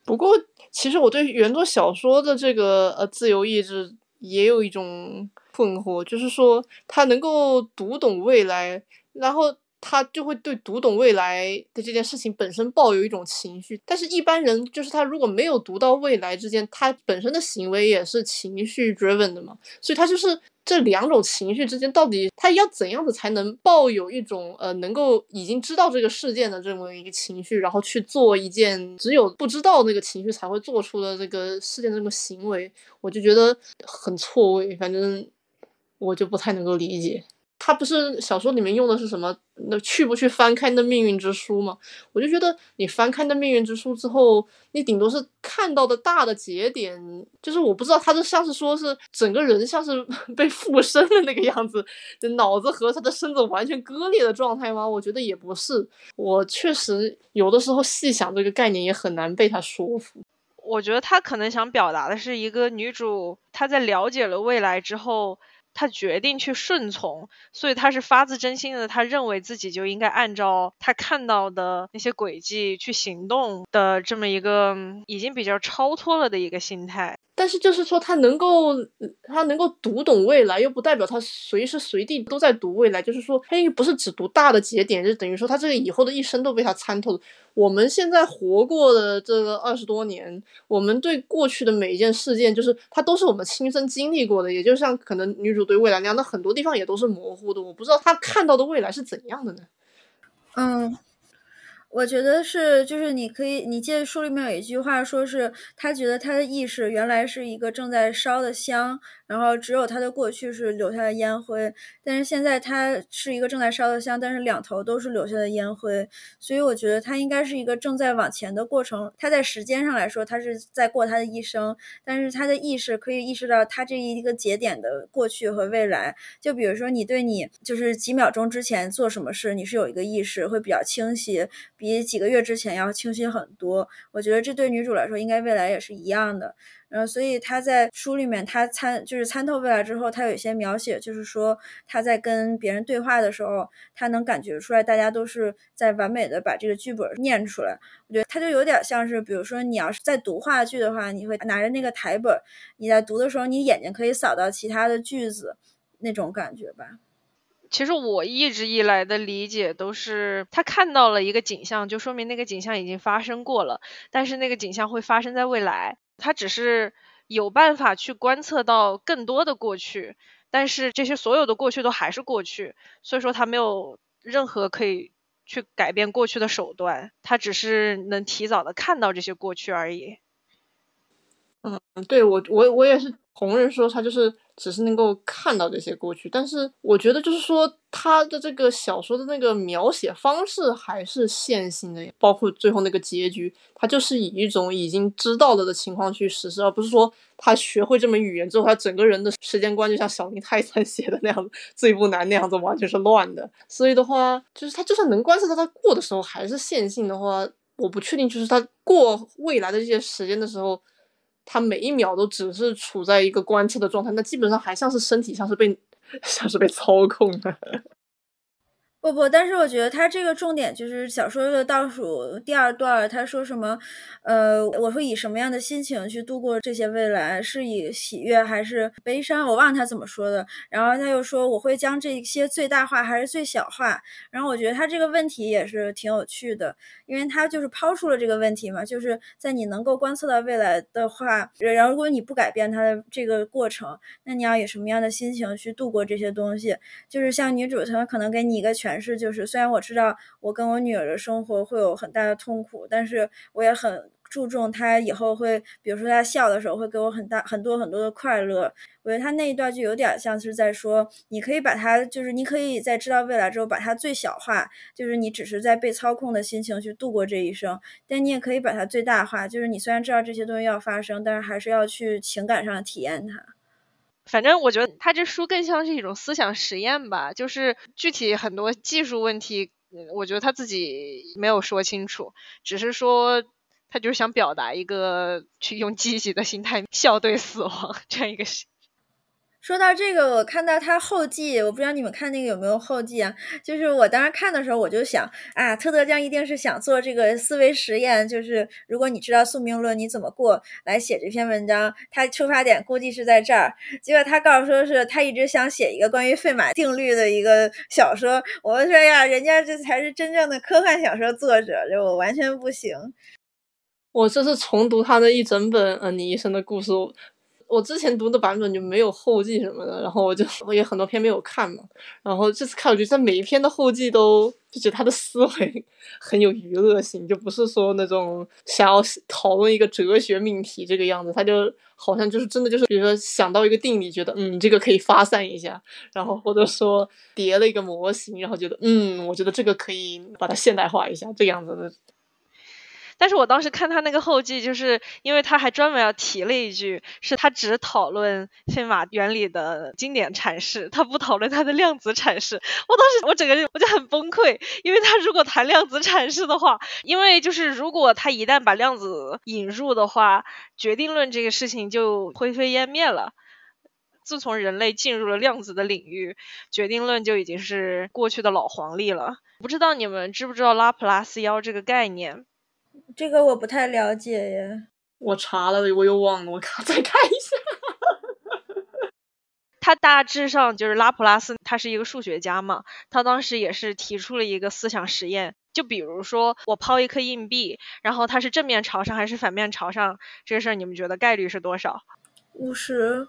不过，其实我对原作小说的这个呃自由意志也有一种困惑，就是说他能够读懂未来，然后他就会对读懂未来的这件事情本身抱有一种情绪。但是，一般人就是他如果没有读到未来之间，他本身的行为也是情绪 driven 的嘛，所以他就是。这两种情绪之间，到底他要怎样子才能抱有一种呃，能够已经知道这个事件的这么一个情绪，然后去做一件只有不知道那个情绪才会做出的这个事件这么行为，我就觉得很错位，反正我就不太能够理解。他不是小说里面用的是什么？那去不去翻开那命运之书吗？我就觉得你翻开那命运之书之后，你顶多是看到的大的节点，就是我不知道他这像是说是整个人像是 被附身的那个样子，就脑子和他的身子完全割裂的状态吗？我觉得也不是。我确实有的时候细想这个概念也很难被他说服。我觉得他可能想表达的是一个女主，她在了解了未来之后。他决定去顺从，所以他是发自真心的，他认为自己就应该按照他看到的那些轨迹去行动的这么一个已经比较超脱了的一个心态。但是就是说，他能够他能够读懂未来，又不代表他随时随地都在读未来。就是说，他又不是只读大的节点，就等于说他这个以后的一生都被他参透了。我们现在活过的这个二十多年，我们对过去的每一件事件，就是它都是我们亲身经历过的。也就像可能女主对未来那样，那很多地方也都是模糊的。我不知道她看到的未来是怎样的呢？嗯。我觉得是，就是你可以，你记得书里面有一句话，说是他觉得他的意识原来是一个正在烧的香，然后只有他的过去是留下的烟灰，但是现在他是一个正在烧的香，但是两头都是留下的烟灰，所以我觉得他应该是一个正在往前的过程。他在时间上来说，他是在过他的一生，但是他的意识可以意识到他这一个节点的过去和未来。就比如说你对你就是几秒钟之前做什么事，你是有一个意识会比较清晰。比几个月之前要清晰很多，我觉得这对女主来说应该未来也是一样的。然后，所以她在书里面，她参就是参透未来之后，她有一些描写，就是说她在跟别人对话的时候，她能感觉出来大家都是在完美的把这个剧本念出来。我觉得她就有点像是，比如说你要是在读话剧的话，你会拿着那个台本，你在读的时候，你眼睛可以扫到其他的句子，那种感觉吧。其实我一直以来的理解都是，他看到了一个景象，就说明那个景象已经发生过了，但是那个景象会发生在未来。他只是有办法去观测到更多的过去，但是这些所有的过去都还是过去，所以说他没有任何可以去改变过去的手段，他只是能提早的看到这些过去而已。嗯，对我我我也是同人说他就是只是能够看到这些过去，但是我觉得就是说他的这个小说的那个描写方式还是线性的，包括最后那个结局，他就是以一种已经知道了的情况去实施，而不是说他学会这门语言之后，他整个人的时间观就像小林泰山写的那样子，最不难那样子完全是乱的。所以的话，就是他就算能观测到他过的时候还是线性的话，我不确定就是他过未来的这些时间的时候。他每一秒都只是处在一个观测的状态，那基本上还像是身体像是被 像是被操控的。不不，但是我觉得他这个重点就是小说的倒数第二段，他说什么？呃，我会以什么样的心情去度过这些未来？是以喜悦还是悲伤？我忘了他怎么说的。然后他又说我会将这些最大化还是最小化？然后我觉得他这个问题也是挺有趣的，因为他就是抛出了这个问题嘛，就是在你能够观测到未来的话，然后如果你不改变它的这个过程，那你要以什么样的心情去度过这些东西？就是像女主，她可能给你一个全。诠释就是，虽然我知道我跟我女儿的生活会有很大的痛苦，但是我也很注重她以后会，比如说她笑的时候会给我很大很多很多的快乐。我觉得她那一段就有点像是在说，你可以把它，就是你可以在知道未来之后把它最小化，就是你只是在被操控的心情去度过这一生，但你也可以把它最大化，就是你虽然知道这些东西要发生，但是还是要去情感上体验它。反正我觉得他这书更像是一种思想实验吧，就是具体很多技术问题，我觉得他自己没有说清楚，只是说他就是想表达一个去用积极的心态 笑对死亡这样一个。说到这个，我看到他后记，我不知道你们看那个有没有后记啊？就是我当时看的时候，我就想啊，特德江一定是想做这个思维实验，就是如果你知道宿命论，你怎么过来写这篇文章？他出发点估计是在这儿。结果他告诉说是他一直想写一个关于费马定律的一个小说。我说呀，人家这才是真正的科幻小说作者，就我完全不行。我这是重读他的一整本《嗯，你一生的故事》。我之前读的版本就没有后记什么的，然后我就我也很多篇没有看嘛，然后这次看，我觉得每一篇的后记都就觉得他的思维 很有娱乐性，就不是说那种想要讨论一个哲学命题这个样子，他就好像就是真的就是，比如说想到一个定理，觉得嗯这个可以发散一下，然后或者说叠了一个模型，然后觉得嗯我觉得这个可以把它现代化一下，这个样子的。但是我当时看他那个后记，就是因为他还专门要提了一句，是他只讨论费马原理的经典阐释，他不讨论他的量子阐释。我当时我整个人我就很崩溃，因为他如果谈量子阐释的话，因为就是如果他一旦把量子引入的话，决定论这个事情就灰飞烟灭了。自从人类进入了量子的领域，决定论就已经是过去的老黄历了。不知道你们知不知道拉普拉斯妖这个概念？这个我不太了解耶。我查了，我又忘了，我看 再看一下。他大致上就是拉普拉斯，他是一个数学家嘛，他当时也是提出了一个思想实验，就比如说我抛一颗硬币，然后它是正面朝上还是反面朝上，这个事儿你们觉得概率是多少？五十。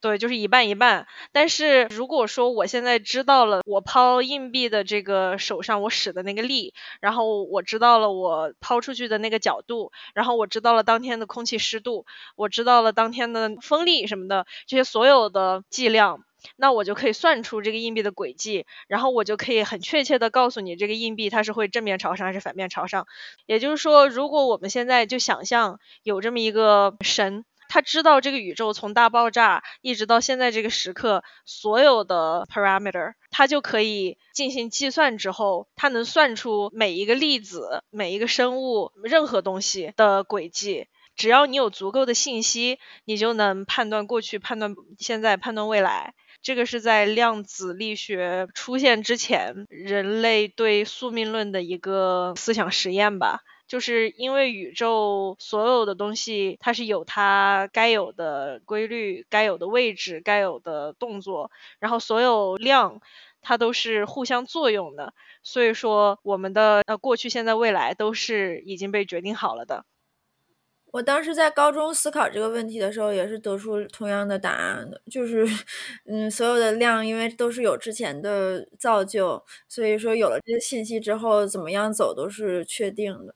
对，就是一半一半。但是如果说我现在知道了我抛硬币的这个手上我使的那个力，然后我知道了我抛出去的那个角度，然后我知道了当天的空气湿度，我知道了当天的风力什么的这些所有的计量，那我就可以算出这个硬币的轨迹，然后我就可以很确切的告诉你这个硬币它是会正面朝上还是反面朝上。也就是说，如果我们现在就想象有这么一个神。他知道这个宇宙从大爆炸一直到现在这个时刻所有的 parameter，他就可以进行计算之后，他能算出每一个粒子、每一个生物、任何东西的轨迹。只要你有足够的信息，你就能判断过去、判断现在、判断未来。这个是在量子力学出现之前，人类对宿命论的一个思想实验吧。就是因为宇宙所有的东西，它是有它该有的规律、该有的位置、该有的动作，然后所有量它都是互相作用的，所以说我们的呃过去、现在、未来都是已经被决定好了的。我当时在高中思考这个问题的时候，也是得出同样的答案的，就是嗯，所有的量因为都是有之前的造就，所以说有了这些信息之后，怎么样走都是确定的。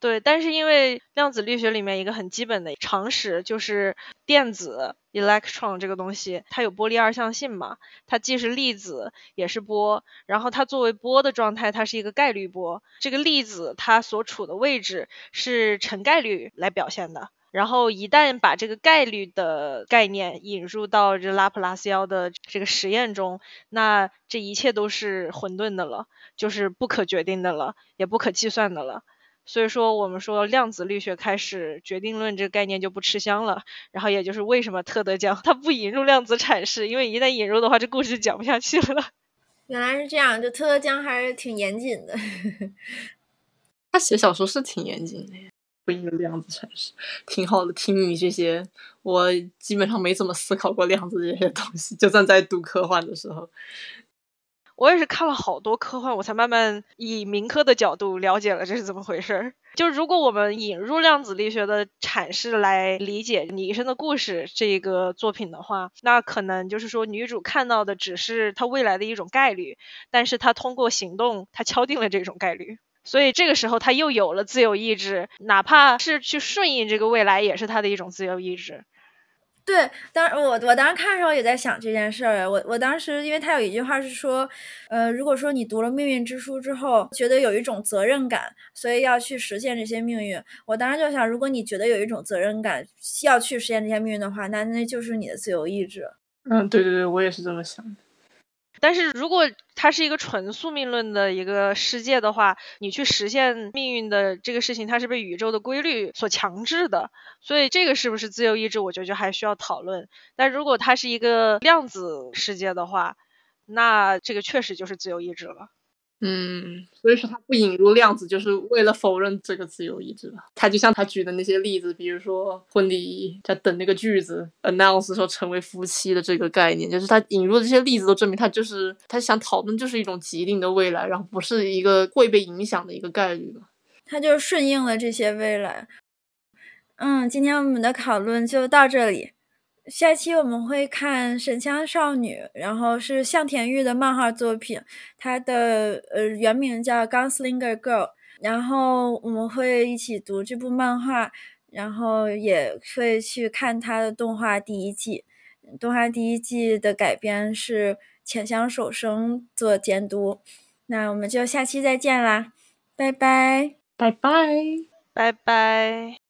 对，但是因为量子力学里面一个很基本的常识就是电子 electron 这个东西，它有波粒二象性嘛，它既是粒子也是波，然后它作为波的状态，它是一个概率波。这个粒子它所处的位置是成概率来表现的，然后一旦把这个概率的概念引入到这拉普拉斯妖的这个实验中，那这一切都是混沌的了，就是不可决定的了，也不可计算的了。所以说，我们说量子力学开始，决定论这个概念就不吃香了。然后，也就是为什么特德·江他不引入量子阐释，因为一旦引入的话，这故事就讲不下去了。原来是这样，就特德·江还是挺严谨的。他写小说是挺严谨的，不引入量子阐释，挺好的。听你这些，我基本上没怎么思考过量子这些东西，就算在读科幻的时候。我也是看了好多科幻，我才慢慢以民科的角度了解了这是怎么回事儿。就如果我们引入量子力学的阐释来理解《你一生的故事》这个作品的话，那可能就是说女主看到的只是她未来的一种概率，但是她通过行动，她敲定了这种概率，所以这个时候她又有了自由意志，哪怕是去顺应这个未来，也是她的一种自由意志。对，当我我当时看的时候也在想这件事儿。我我当时，因为他有一句话是说，呃，如果说你读了命运之书之后，觉得有一种责任感，所以要去实现这些命运。我当时就想，如果你觉得有一种责任感要去实现这些命运的话，那那就是你的自由意志。嗯，对对对，我也是这么想的。但是如果它是一个纯宿命论的一个世界的话，你去实现命运的这个事情，它是被宇宙的规律所强制的，所以这个是不是自由意志，我觉得就还需要讨论。但如果它是一个量子世界的话，那这个确实就是自由意志了。嗯，所以说他不引入量子，就是为了否认这个自由意志吧。他就像他举的那些例子，比如说婚礼在等那个句子 announce 说成为夫妻的这个概念，就是他引入的这些例子都证明他就是他想讨论就是一种既定的未来，然后不是一个会被影响的一个概率嘛。他就顺应了这些未来。嗯，今天我们的讨论就到这里。下期我们会看《神枪少女》，然后是向田玉的漫画作品，它的呃原名叫《Gunslinger Girl》，然后我们会一起读这部漫画，然后也会去看它的动画第一季。动画第一季的改编是浅香守生做监督。那我们就下期再见啦，拜拜，拜拜，拜拜。